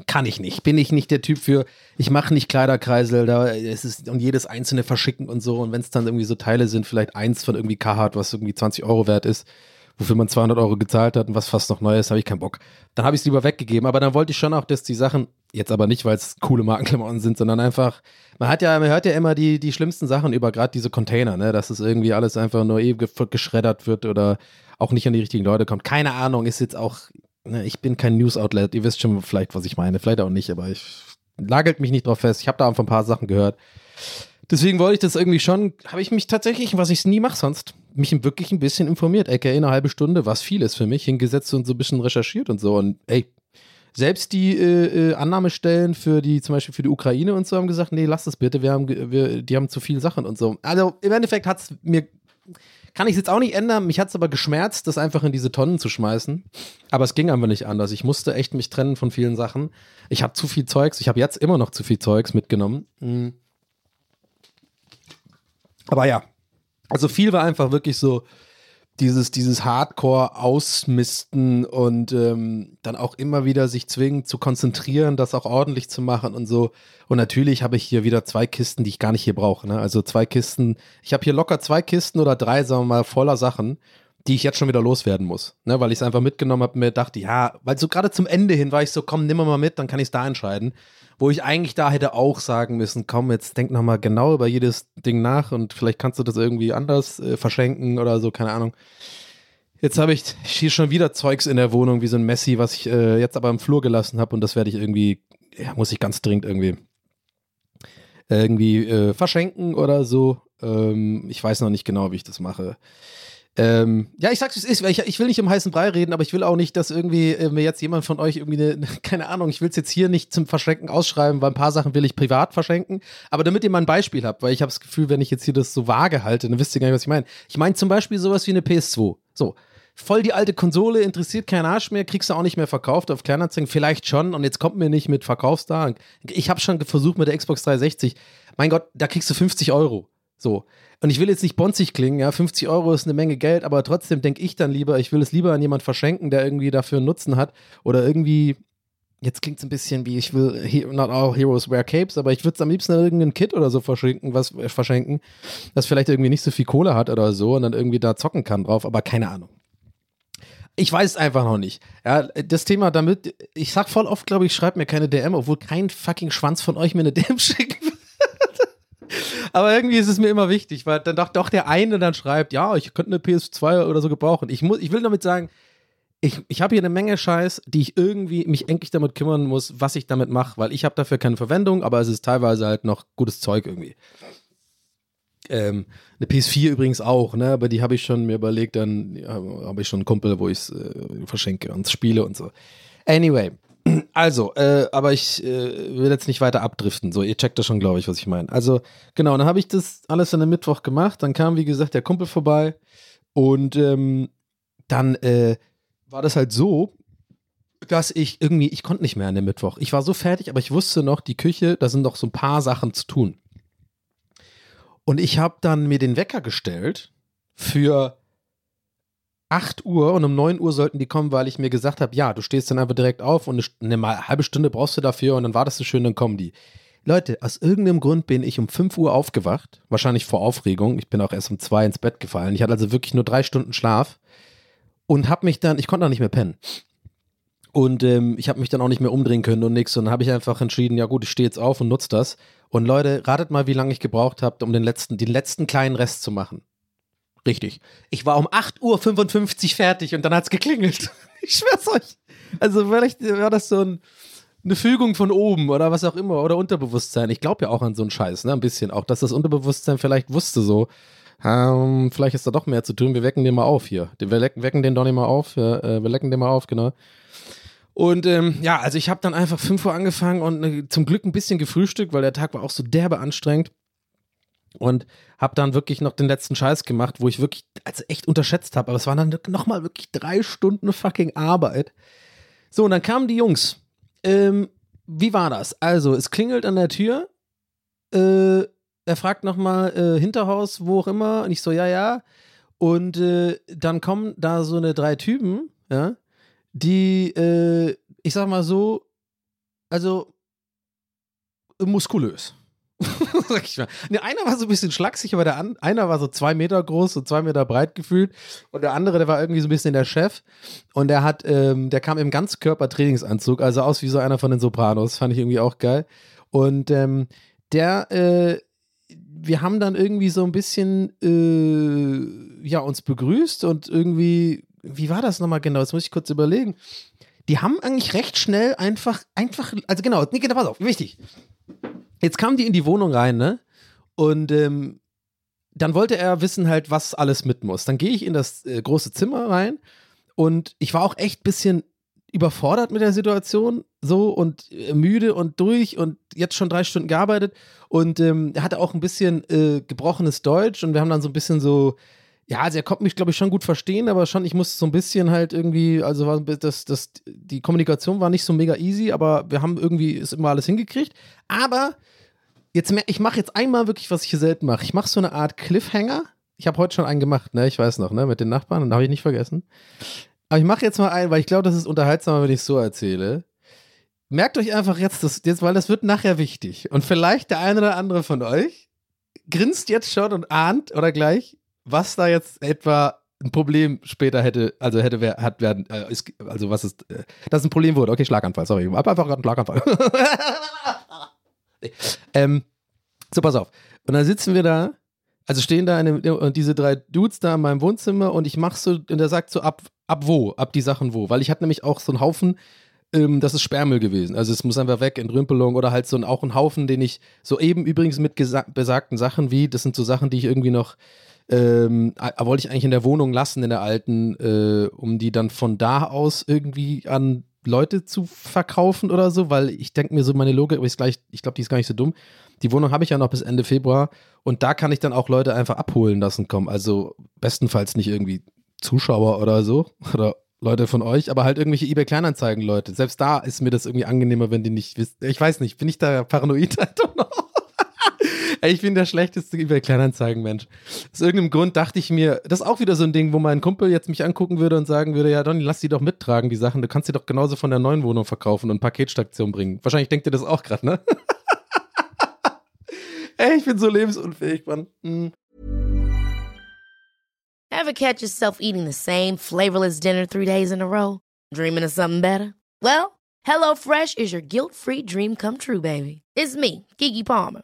kann ich nicht. Bin ich nicht der Typ für, ich mache nicht Kleiderkreisel, da es ist und jedes einzelne verschicken und so. Und wenn es dann irgendwie so Teile sind, vielleicht eins von irgendwie Carhartt, was irgendwie 20 Euro wert ist, wofür man 200 Euro gezahlt hat und was fast noch neu ist, habe ich keinen Bock. Dann habe ich es lieber weggegeben. Aber dann wollte ich schon auch, dass die Sachen Jetzt aber nicht, weil es coole Markenklamotten sind, sondern einfach, man hat ja, man hört ja immer die, die schlimmsten Sachen über gerade diese Container, ne? Dass es irgendwie alles einfach nur ge- geschreddert wird oder auch nicht an die richtigen Leute kommt. Keine Ahnung, ist jetzt auch, ne, ich bin kein News-Outlet, ihr wisst schon vielleicht, was ich meine, vielleicht auch nicht, aber ich lagelt mich nicht drauf fest. Ich habe da einfach ein paar Sachen gehört. Deswegen wollte ich das irgendwie schon, habe ich mich tatsächlich, was ich nie mache sonst, mich wirklich ein bisschen informiert, aka eine halbe Stunde, was viel ist für mich, hingesetzt und so ein bisschen recherchiert und so. Und ey, selbst die äh, äh, Annahmestellen für die, zum Beispiel für die Ukraine und so, haben gesagt, nee, lass das bitte, wir haben, wir, die haben zu viele Sachen und so. Also im Endeffekt hat es mir, kann ich es jetzt auch nicht ändern, mich hat es aber geschmerzt, das einfach in diese Tonnen zu schmeißen. Aber es ging einfach nicht anders. Ich musste echt mich trennen von vielen Sachen. Ich habe zu viel Zeugs, ich habe jetzt immer noch zu viel Zeugs mitgenommen. Mhm. Aber ja, also viel war einfach wirklich so dieses, dieses Hardcore ausmisten und ähm, dann auch immer wieder sich zwingen zu konzentrieren, das auch ordentlich zu machen und so. Und natürlich habe ich hier wieder zwei Kisten, die ich gar nicht hier brauche. Ne? Also zwei Kisten, ich habe hier locker zwei Kisten oder drei, sagen wir mal, voller Sachen, die ich jetzt schon wieder loswerden muss. Ne? Weil ich es einfach mitgenommen habe mir dachte, ja, weil so gerade zum Ende hin war ich so, komm, nimm mal mit, dann kann ich es da entscheiden. Wo ich eigentlich da hätte auch sagen müssen, komm, jetzt denk nochmal genau über jedes Ding nach und vielleicht kannst du das irgendwie anders äh, verschenken oder so, keine Ahnung. Jetzt habe ich hier schon wieder Zeugs in der Wohnung, wie so ein Messi, was ich äh, jetzt aber im Flur gelassen habe und das werde ich irgendwie, ja, muss ich ganz dringend irgendwie irgendwie äh, verschenken oder so. Ähm, ich weiß noch nicht genau, wie ich das mache. Ähm, ja, ich sag's, es ist. Ich, ich will nicht im heißen Brei reden, aber ich will auch nicht, dass irgendwie äh, mir jetzt jemand von euch irgendwie eine, keine Ahnung, ich will es jetzt hier nicht zum Verschenken ausschreiben, weil ein paar Sachen will ich privat verschenken. Aber damit ihr mal ein Beispiel habt, weil ich habe das Gefühl, wenn ich jetzt hier das so vage halte, dann wisst ihr gar nicht, was ich meine. Ich meine zum Beispiel sowas wie eine PS2. So. Voll die alte Konsole, interessiert keinen Arsch mehr, kriegst du auch nicht mehr verkauft auf Kleinanzeigen, vielleicht schon und jetzt kommt mir nicht mit Verkaufsda. Ich habe schon versucht mit der Xbox 360. Mein Gott, da kriegst du 50 Euro. So. Und ich will jetzt nicht bonzig klingen, ja, 50 Euro ist eine Menge Geld, aber trotzdem denke ich dann lieber, ich will es lieber an jemand verschenken, der irgendwie dafür einen Nutzen hat oder irgendwie, jetzt klingt es ein bisschen wie, ich will, not all heroes wear capes, aber ich würde es am liebsten an irgendeinen Kit oder so verschenken, was äh, verschenken, das vielleicht irgendwie nicht so viel Kohle hat oder so und dann irgendwie da zocken kann drauf, aber keine Ahnung. Ich weiß es einfach noch nicht. Ja, das Thema damit, ich sag voll oft, glaube ich, schreibt mir keine DM, obwohl kein fucking Schwanz von euch mir eine DM schicken will. Aber irgendwie ist es mir immer wichtig, weil dann doch, doch der eine dann schreibt, ja, ich könnte eine PS2 oder so gebrauchen. Ich, muss, ich will damit sagen, ich, ich habe hier eine Menge Scheiß, die ich irgendwie mich endlich damit kümmern muss, was ich damit mache, weil ich habe dafür keine Verwendung, aber es ist teilweise halt noch gutes Zeug irgendwie. Ähm, eine PS4 übrigens auch, ne? Aber die habe ich schon mir überlegt, dann habe ich schon einen Kumpel, wo ich es äh, verschenke und spiele und so. Anyway, also, äh, aber ich äh, will jetzt nicht weiter abdriften. So, ihr checkt das schon, glaube ich, was ich meine. Also, genau, dann habe ich das alles an einem Mittwoch gemacht. Dann kam, wie gesagt, der Kumpel vorbei. Und ähm, dann äh, war das halt so, dass ich irgendwie, ich konnte nicht mehr an dem Mittwoch. Ich war so fertig, aber ich wusste noch, die Küche, da sind noch so ein paar Sachen zu tun. Und ich habe dann mir den Wecker gestellt für 8 Uhr und um 9 Uhr sollten die kommen, weil ich mir gesagt habe, ja, du stehst dann einfach direkt auf und eine, eine halbe Stunde brauchst du dafür und dann wartest du schön, dann kommen die. Leute, aus irgendeinem Grund bin ich um 5 Uhr aufgewacht, wahrscheinlich vor Aufregung. Ich bin auch erst um 2 ins Bett gefallen. Ich hatte also wirklich nur drei Stunden Schlaf und habe mich dann, ich konnte auch nicht mehr pennen. Und ähm, ich habe mich dann auch nicht mehr umdrehen können und nichts. Und dann habe ich einfach entschieden, ja gut, ich stehe jetzt auf und nutze das. Und Leute, ratet mal, wie lange ich gebraucht habe, um den letzten, den letzten kleinen Rest zu machen. Richtig. Ich war um 8.55 Uhr fertig und dann hat's geklingelt. Ich schwör's euch. Also vielleicht war das so ein, eine Fügung von oben oder was auch immer oder Unterbewusstsein. Ich glaube ja auch an so einen Scheiß, ne? Ein bisschen auch, dass das Unterbewusstsein vielleicht wusste so, ähm, vielleicht ist da doch mehr zu tun. Wir wecken den mal auf hier. Wir wecken den doch mal auf. Äh, wir lecken den mal auf, genau. Und ähm, ja, also ich habe dann einfach 5 Uhr angefangen und äh, zum Glück ein bisschen gefrühstückt, weil der Tag war auch so derbe anstrengend. Und habe dann wirklich noch den letzten Scheiß gemacht, wo ich wirklich also echt unterschätzt habe. Aber es waren dann nochmal wirklich drei Stunden fucking Arbeit. So, und dann kamen die Jungs. Ähm, wie war das? Also, es klingelt an der Tür. Äh, er fragt nochmal äh, Hinterhaus, wo auch immer. Und ich so, ja, ja. Und äh, dann kommen da so eine drei Typen, ja, die, äh, ich sag mal so, also muskulös. Sag ich mal. Nee, einer war so ein bisschen schlaksig, aber der an, einer war so zwei Meter groß und zwei Meter breit gefühlt. Und der andere, der war irgendwie so ein bisschen der Chef. Und der hat, ähm, der kam im Ganzkörper-Trainingsanzug, also aus wie so einer von den Sopranos. Fand ich irgendwie auch geil. Und ähm, der, äh, wir haben dann irgendwie so ein bisschen, äh, ja, uns begrüßt und irgendwie, wie war das nochmal genau? Jetzt muss ich kurz überlegen. Die haben eigentlich recht schnell einfach, einfach, also genau, nee, pass auf, wichtig. Jetzt kamen die in die Wohnung rein, ne? Und ähm, dann wollte er wissen halt, was alles mit muss. Dann gehe ich in das äh, große Zimmer rein und ich war auch echt ein bisschen überfordert mit der Situation so und äh, müde und durch und jetzt schon drei Stunden gearbeitet und ähm, er hatte auch ein bisschen äh, gebrochenes Deutsch und wir haben dann so ein bisschen so ja, also er konnte mich, glaube ich, schon gut verstehen, aber schon, ich musste so ein bisschen halt irgendwie, also war das, das, die Kommunikation war nicht so mega easy, aber wir haben irgendwie ist immer alles hingekriegt. Aber jetzt, ich mache jetzt einmal wirklich, was ich hier selten mache. Ich mache so eine Art Cliffhanger. Ich habe heute schon einen gemacht, ne? Ich weiß noch, ne? Mit den Nachbarn, und habe ich nicht vergessen. Aber ich mache jetzt mal einen, weil ich glaube, das ist unterhaltsamer, wenn ich es so erzähle. Merkt euch einfach jetzt, das, jetzt, weil das wird nachher wichtig. Und vielleicht der eine oder andere von euch grinst jetzt schon und ahnt oder gleich, was da jetzt etwa ein Problem später hätte, also hätte wer, hat werden, äh, ist, also was ist, äh, das ist ein Problem wurde. Okay, Schlaganfall, sorry. Hab einfach gerade einen Schlaganfall. ähm, so, pass auf. Und dann sitzen wir da, also stehen da eine, und diese drei Dudes da in meinem Wohnzimmer und ich mach so, und der sagt so ab, ab wo, ab die Sachen wo, weil ich hatte nämlich auch so einen Haufen, ähm, das ist Sperrmüll gewesen. Also es muss einfach weg, Entrümpelung oder halt so ein, auch ein Haufen, den ich so eben übrigens mit besagten Sachen wie, das sind so Sachen, die ich irgendwie noch ähm, wollte ich eigentlich in der Wohnung lassen, in der alten, äh, um die dann von da aus irgendwie an Leute zu verkaufen oder so, weil ich denke mir so, meine Logik ist gleich, ich glaube, die ist gar nicht so dumm. Die Wohnung habe ich ja noch bis Ende Februar und da kann ich dann auch Leute einfach abholen lassen kommen. Also bestenfalls nicht irgendwie Zuschauer oder so oder Leute von euch, aber halt irgendwelche eBay Kleinanzeigen Leute. Selbst da ist mir das irgendwie angenehmer, wenn die nicht wissen. Ich weiß nicht, bin ich da paranoid? Don't know. Ich bin der schlechteste eBay Kleinanzeigen-Mensch. Aus irgendeinem Grund dachte ich mir, das ist auch wieder so ein Ding, wo mein Kumpel jetzt mich angucken würde und sagen würde, ja Donny, lass die doch mittragen, die Sachen. Du kannst sie doch genauso von der neuen Wohnung verkaufen und Paketstation bringen. Wahrscheinlich denkt ihr das auch gerade, ne? Ey, ich bin so lebensunfähig, Mann. Mm. Ever catch yourself eating the same flavorless dinner three days in a row? Dreaming of something better? Well, HelloFresh is your guilt-free dream come true, baby. It's me, Kiki Palmer.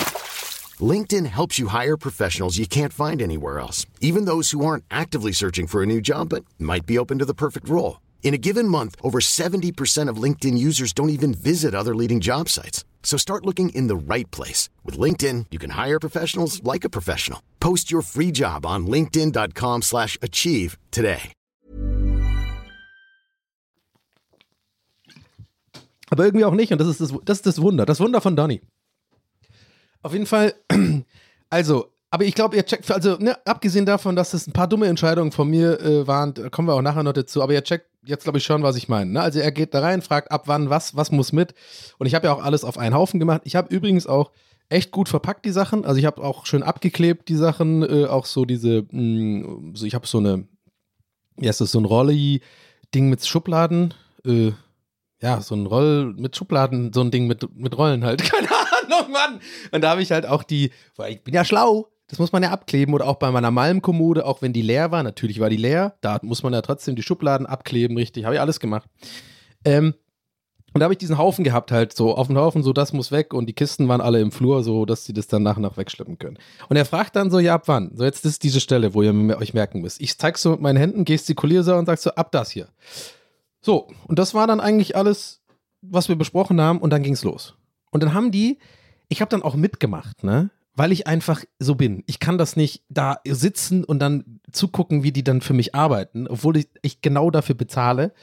LinkedIn helps you hire professionals you can't find anywhere else, even those who aren't actively searching for a new job but might be open to the perfect role. In a given month, over 70% of LinkedIn users don't even visit other leading job sites. So start looking in the right place. With LinkedIn, you can hire professionals like a professional. Post your free job on linkedin.com slash achieve today. Aber irgendwie auch nicht und das ist das, das, ist das Wunder, das Wunder von Donny. Auf jeden Fall, also, aber ich glaube, ihr checkt, also ne, abgesehen davon, dass es ein paar dumme Entscheidungen von mir äh, waren, da kommen wir auch nachher noch dazu, aber ihr checkt jetzt, glaube ich, schon, was ich meine. Ne? Also er geht da rein, fragt ab wann, was, was muss mit. Und ich habe ja auch alles auf einen Haufen gemacht. Ich habe übrigens auch echt gut verpackt, die Sachen. Also ich habe auch schön abgeklebt, die Sachen, äh, auch so diese, mh, mm, so ich habe so eine, wie heißt das, so ein Rolli-Ding mit Schubladen, äh, ja, so ein Roll mit Schubladen, so ein Ding mit, mit Rollen halt. Keine Ahnung, Mann. Und da habe ich halt auch die, weil ich bin ja schlau. Das muss man ja abkleben oder auch bei meiner Malmkommode, auch wenn die leer war. Natürlich war die leer. Da muss man ja trotzdem die Schubladen abkleben, richtig. Habe ich alles gemacht. Ähm, und da habe ich diesen Haufen gehabt, halt so auf dem Haufen, so das muss weg und die Kisten waren alle im Flur, so dass sie das dann nach und nach wegschleppen können. Und er fragt dann so, ja, ab wann? So, jetzt ist diese Stelle, wo ihr euch merken müsst. Ich zeig so mit meinen Händen, gestikuliere so und sag so, ab das hier. So, und das war dann eigentlich alles, was wir besprochen haben und dann ging's los. Und dann haben die, ich habe dann auch mitgemacht, ne? Weil ich einfach so bin. Ich kann das nicht da sitzen und dann zugucken, wie die dann für mich arbeiten, obwohl ich, ich genau dafür bezahle.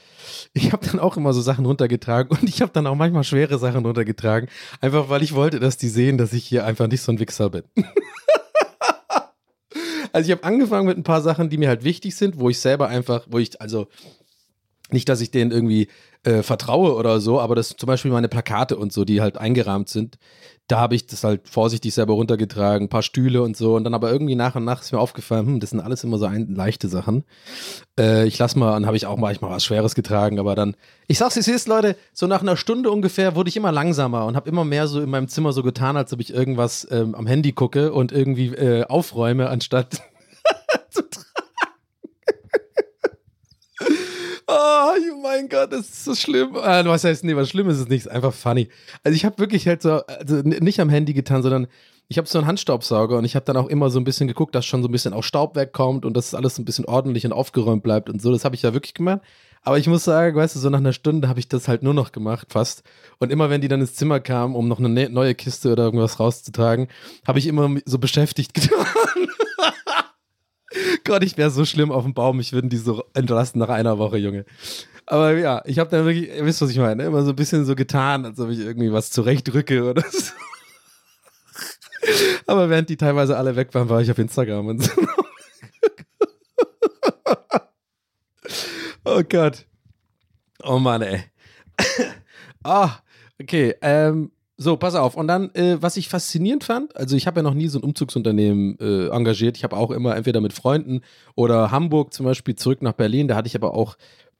Ich habe dann auch immer so Sachen runtergetragen und ich habe dann auch manchmal schwere Sachen runtergetragen, einfach weil ich wollte, dass die sehen, dass ich hier einfach nicht so ein Wichser bin. Also ich habe angefangen mit ein paar Sachen, die mir halt wichtig sind, wo ich selber einfach, wo ich, also nicht, dass ich denen irgendwie äh, vertraue oder so, aber das zum Beispiel meine Plakate und so, die halt eingerahmt sind, da habe ich das halt vorsichtig selber runtergetragen, ein paar Stühle und so und dann aber irgendwie nach und nach ist mir aufgefallen, hm, das sind alles immer so ein, leichte Sachen. Äh, ich lass mal, dann habe ich auch manchmal was Schweres getragen, aber dann, ich sag's es ist, Leute, so nach einer Stunde ungefähr wurde ich immer langsamer und habe immer mehr so in meinem Zimmer so getan, als ob ich irgendwas ähm, am Handy gucke und irgendwie äh, aufräume, anstatt zu tragen. Oh, mein Gott, das ist so schlimm. Ah, was heißt, nee, was schlimm ist ist einfach funny. Also ich habe wirklich halt so, also nicht am Handy getan, sondern ich habe so einen Handstaubsauger und ich habe dann auch immer so ein bisschen geguckt, dass schon so ein bisschen auch Staub wegkommt und dass alles so ein bisschen ordentlich und aufgeräumt bleibt und so. Das habe ich ja wirklich gemacht. Aber ich muss sagen, weißt du, so nach einer Stunde habe ich das halt nur noch gemacht, fast. Und immer wenn die dann ins Zimmer kamen, um noch eine ne-, neue Kiste oder irgendwas rauszutragen, habe ich immer so beschäftigt getan. Gott, ich wäre so schlimm auf dem Baum, ich würde die so entlassen nach einer Woche, Junge. Aber ja, ich habe dann wirklich, ihr wisst, was ich meine, immer so ein bisschen so getan, als ob ich irgendwie was zurechtrücke oder so. Aber während die teilweise alle weg waren, war ich auf Instagram und so. oh Gott. Oh Mann, ey. Ah, okay. Ähm, so, pass auf. Und dann, äh, was ich faszinierend fand, also ich habe ja noch nie so ein Umzugsunternehmen äh, engagiert. Ich habe auch immer entweder mit Freunden oder Hamburg zum Beispiel zurück nach Berlin. Da hatte ich aber auch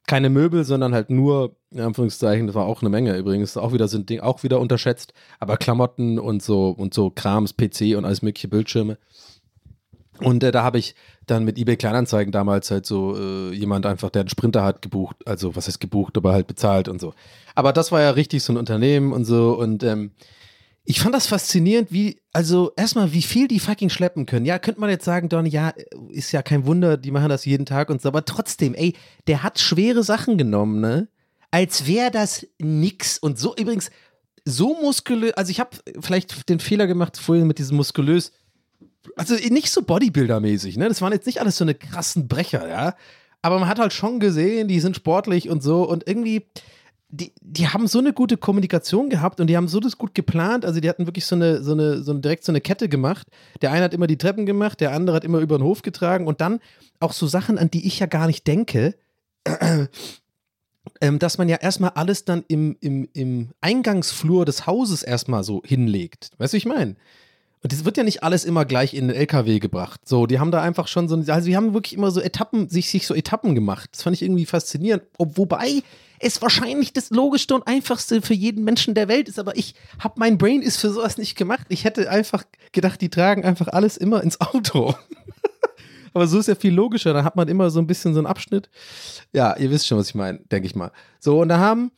keine Möbel, sondern halt nur, in Anführungszeichen, das war auch eine Menge übrigens, auch wieder so ein Ding, auch wieder unterschätzt, aber Klamotten und so und so Krams, PC und alles mögliche Bildschirme. Und äh, da habe ich dann mit eBay Kleinanzeigen damals halt so äh, jemand einfach, der einen Sprinter hat, gebucht. Also, was heißt gebucht, aber halt bezahlt und so. Aber das war ja richtig so ein Unternehmen und so. Und ähm, ich fand das faszinierend, wie, also erstmal, wie viel die fucking schleppen können. Ja, könnte man jetzt sagen, Don, ja, ist ja kein Wunder, die machen das jeden Tag und so. Aber trotzdem, ey, der hat schwere Sachen genommen, ne? Als wäre das nix. Und so übrigens, so muskulös, also ich habe vielleicht den Fehler gemacht vorhin mit diesem muskulös also nicht so Bodybuilder-mäßig, ne? Das waren jetzt nicht alles so eine krassen Brecher, ja. Aber man hat halt schon gesehen, die sind sportlich und so und irgendwie, die, die haben so eine gute Kommunikation gehabt und die haben so das gut geplant. Also die hatten wirklich so eine, so eine, so eine direkt so eine Kette gemacht. Der eine hat immer die Treppen gemacht, der andere hat immer über den Hof getragen und dann auch so Sachen, an die ich ja gar nicht denke. Ähm, dass man ja erstmal alles dann im, im, im Eingangsflur des Hauses erstmal so hinlegt. Weißt du, ich meine? Und das wird ja nicht alles immer gleich in den LKW gebracht. So, die haben da einfach schon so, also die haben wirklich immer so Etappen, sich, sich so Etappen gemacht. Das fand ich irgendwie faszinierend. Ob, wobei es wahrscheinlich das Logischste und Einfachste für jeden Menschen der Welt ist, aber ich hab, mein Brain ist für sowas nicht gemacht. Ich hätte einfach gedacht, die tragen einfach alles immer ins Auto. aber so ist ja viel logischer. Da hat man immer so ein bisschen so einen Abschnitt. Ja, ihr wisst schon, was ich meine, denke ich mal. So, und da haben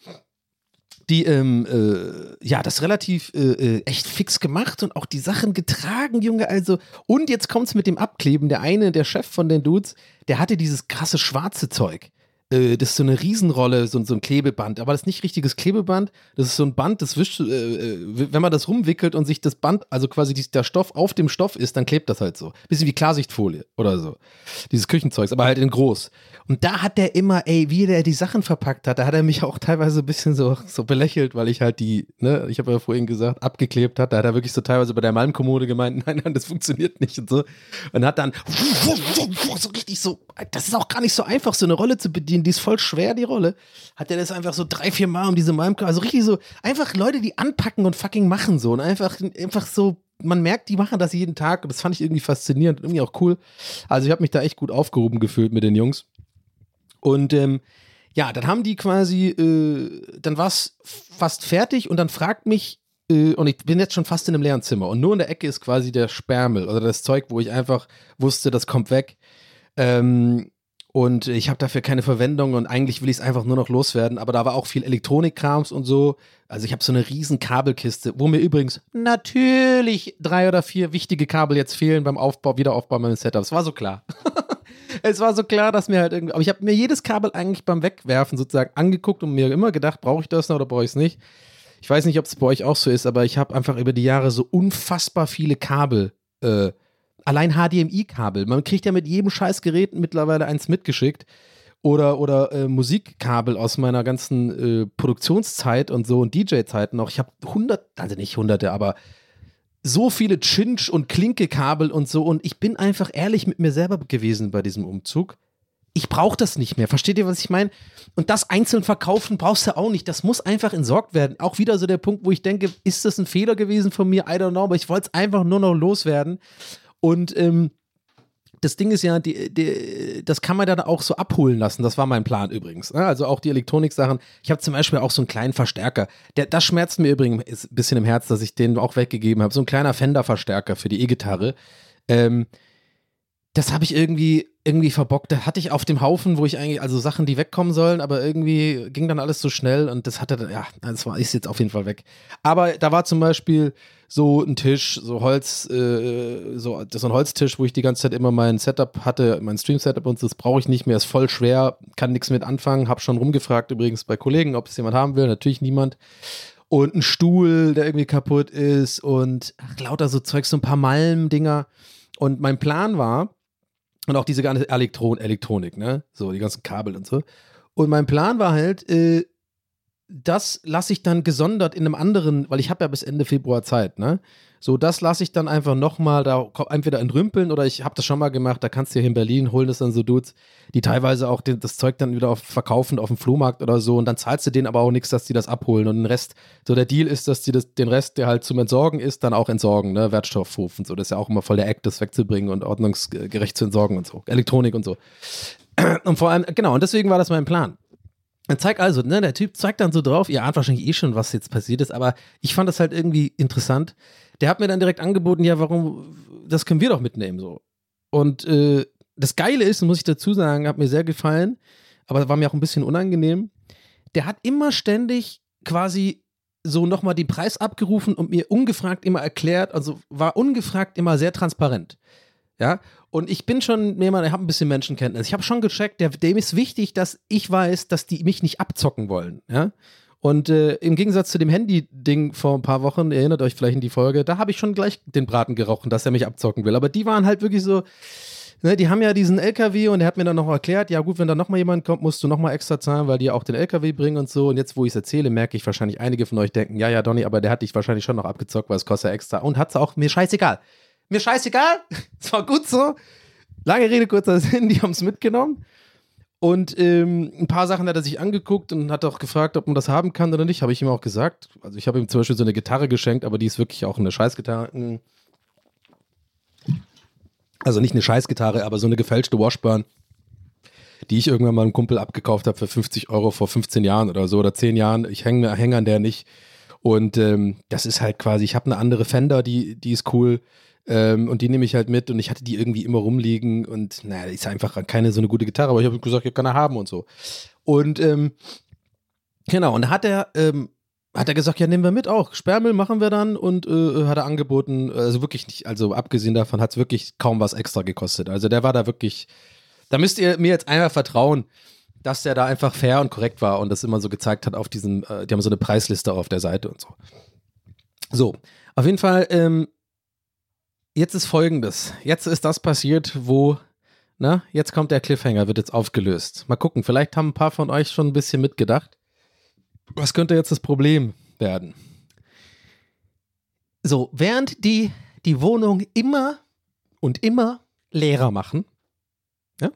die ähm, äh, ja das relativ äh, äh, echt fix gemacht und auch die Sachen getragen, Junge. Also und jetzt kommt's mit dem Abkleben. Der eine, der Chef von den Dudes, der hatte dieses krasse schwarze Zeug. Äh, das ist so eine Riesenrolle, so, so ein Klebeband. Aber das ist nicht richtiges Klebeband. Das ist so ein Band, das wischt, äh, äh, wenn man das rumwickelt und sich das Band, also quasi die, der Stoff auf dem Stoff ist, dann klebt das halt so. Bisschen wie Klarsichtfolie oder so. Dieses Küchenzeugs, aber halt in groß. Und da hat der immer, ey, wie der die Sachen verpackt hat, da hat er mich auch teilweise ein bisschen so, so belächelt, weil ich halt die, ne, ich habe ja vorhin gesagt, abgeklebt hat. Da hat er wirklich so teilweise bei der Malmkommode gemeint, nein, nein, das funktioniert nicht und so. Und hat dann so richtig so, das ist auch gar nicht so einfach, so eine Rolle zu bedienen, die ist voll schwer, die Rolle. Hat er das einfach so drei, vier Mal um diese Malmkommode, also richtig so, einfach Leute, die anpacken und fucking machen so und einfach, einfach so man merkt, die machen das jeden Tag. Das fand ich irgendwie faszinierend, irgendwie auch cool. Also ich habe mich da echt gut aufgehoben gefühlt mit den Jungs. Und ähm, ja, dann haben die quasi, äh, dann war es fast fertig und dann fragt mich, äh, und ich bin jetzt schon fast in einem leeren Zimmer und nur in der Ecke ist quasi der Sperrmüll oder das Zeug, wo ich einfach wusste, das kommt weg. Ähm, und ich habe dafür keine Verwendung und eigentlich will ich es einfach nur noch loswerden. Aber da war auch viel Elektronikkrams und so. Also ich habe so eine riesen Kabelkiste, wo mir übrigens natürlich drei oder vier wichtige Kabel jetzt fehlen beim Aufbau, Wiederaufbau meines Setups. War so klar. es war so klar, dass mir halt irgendwie. Aber ich habe mir jedes Kabel eigentlich beim Wegwerfen sozusagen angeguckt und mir immer gedacht, brauche ich das noch oder brauche ich es nicht? Ich weiß nicht, ob es bei euch auch so ist, aber ich habe einfach über die Jahre so unfassbar viele Kabel. Äh, allein HDMI-Kabel. Man kriegt ja mit jedem Scheißgerät mittlerweile eins mitgeschickt. Oder, oder äh, Musikkabel aus meiner ganzen äh, Produktionszeit und so und DJ-Zeiten noch. Ich habe hundert, also nicht hunderte, aber so viele Chinch und Klinkekabel und so und ich bin einfach ehrlich mit mir selber gewesen bei diesem Umzug. Ich brauche das nicht mehr. Versteht ihr, was ich meine? Und das einzeln verkaufen brauchst du auch nicht. Das muss einfach entsorgt werden. Auch wieder so der Punkt, wo ich denke, ist das ein Fehler gewesen von mir? I don't know, aber ich wollte es einfach nur noch loswerden. Und ähm, das Ding ist ja, die, die, das kann man dann auch so abholen lassen. Das war mein Plan übrigens. ne? Also auch die Elektronik-Sachen. Ich habe zum Beispiel auch so einen kleinen Verstärker. Der, das schmerzt mir übrigens ein bisschen im Herz, dass ich den auch weggegeben habe. So ein kleiner Fender-Verstärker für die E-Gitarre. Ähm, das habe ich irgendwie, irgendwie verbockt. Da hatte ich auf dem Haufen, wo ich eigentlich, also Sachen, die wegkommen sollen, aber irgendwie ging dann alles so schnell und das hatte, dann- ja, das war, ist jetzt auf jeden Fall weg. Aber da war zum Beispiel so ein Tisch, so Holz, äh, so, so ein Holztisch, wo ich die ganze Zeit immer mein Setup hatte, mein Stream-Setup und das brauche ich nicht mehr, ist voll schwer, kann nichts mit anfangen, habe schon rumgefragt übrigens bei Kollegen, ob es jemand haben will, natürlich niemand. Und ein Stuhl, der irgendwie kaputt ist und ach, lauter so Zeugs, so ein paar Malm-Dinger. Und mein Plan war, und auch diese ganze Elektron Elektronik, ne? So, die ganzen Kabel und so. Und mein Plan war halt, äh, das lasse ich dann gesondert in einem anderen, weil ich habe ja bis Ende Februar Zeit, ne? So, das lasse ich dann einfach nochmal da entweder entrümpeln oder ich habe das schon mal gemacht, da kannst du hier in Berlin holen das dann so Dudes, die teilweise auch den, das Zeug dann wieder auf, verkaufen auf dem Flohmarkt oder so und dann zahlst du denen aber auch nichts, dass die das abholen und den Rest, so der Deal ist, dass die das, den Rest, der halt zum Entsorgen ist, dann auch entsorgen, ne? Wertstoffhof und so, das ist ja auch immer voll der Act, das wegzubringen und ordnungsgerecht zu entsorgen und so, Elektronik und so. Und vor allem, genau, und deswegen war das mein Plan. Dann zeigt also, ne, der Typ zeigt dann so drauf, ihr ahnt wahrscheinlich eh schon, was jetzt passiert ist, aber ich fand das halt irgendwie interessant. Der hat mir dann direkt angeboten, ja, warum, das können wir doch mitnehmen, so. Und äh, das Geile ist, muss ich dazu sagen, hat mir sehr gefallen, aber war mir auch ein bisschen unangenehm. Der hat immer ständig quasi so nochmal den Preis abgerufen und mir ungefragt immer erklärt, also war ungefragt immer sehr transparent. Ja, und ich bin schon jemand, ich habe ein bisschen Menschenkenntnis. Ich habe schon gecheckt, der, dem ist wichtig, dass ich weiß, dass die mich nicht abzocken wollen. Ja. Und äh, im Gegensatz zu dem Handy-Ding vor ein paar Wochen, erinnert euch vielleicht in die Folge, da habe ich schon gleich den Braten gerochen, dass er mich abzocken will. Aber die waren halt wirklich so, ne, die haben ja diesen LKW und er hat mir dann noch erklärt, ja gut, wenn da nochmal jemand kommt, musst du nochmal extra zahlen, weil die auch den LKW bringen und so. Und jetzt, wo ich es erzähle, merke ich wahrscheinlich, einige von euch denken, ja, ja, Donny, aber der hat dich wahrscheinlich schon noch abgezockt, weil es kostet ja extra. Und hat's auch, mir scheißegal. Mir scheißegal. Es war gut so. Lange Rede, kurzer Sinn, die haben es mitgenommen. Und ähm, ein paar Sachen hat er sich angeguckt und hat auch gefragt, ob man das haben kann oder nicht. Habe ich ihm auch gesagt. Also ich habe ihm zum Beispiel so eine Gitarre geschenkt, aber die ist wirklich auch eine Scheißgitarre. Also nicht eine Scheißgitarre, aber so eine gefälschte Washburn, die ich irgendwann mal einem Kumpel abgekauft habe für 50 Euro vor 15 Jahren oder so oder 10 Jahren. Ich hänge häng an der nicht. Und ähm, das ist halt quasi, ich habe eine andere Fender, die, die ist cool. Ähm, und die nehme ich halt mit und ich hatte die irgendwie immer rumliegen und naja, ist einfach keine so eine gute Gitarre, aber ich habe gesagt, ich kann er haben und so. Und ähm, genau, und da hat er, ähm, hat er gesagt, ja, nehmen wir mit auch. Sperrmüll machen wir dann und äh, hat er angeboten, also wirklich nicht, also abgesehen davon hat es wirklich kaum was extra gekostet. Also der war da wirklich, da müsst ihr mir jetzt einmal vertrauen, dass der da einfach fair und korrekt war und das immer so gezeigt hat auf diesem, äh, die haben so eine Preisliste auf der Seite und so. So, auf jeden Fall, ähm, jetzt ist folgendes. Jetzt ist das passiert, wo, na, jetzt kommt der Cliffhanger, wird jetzt aufgelöst. Mal gucken, vielleicht haben ein paar von euch schon ein bisschen mitgedacht. Was könnte jetzt das Problem werden? So, während die die Wohnung immer und immer leerer machen, ja,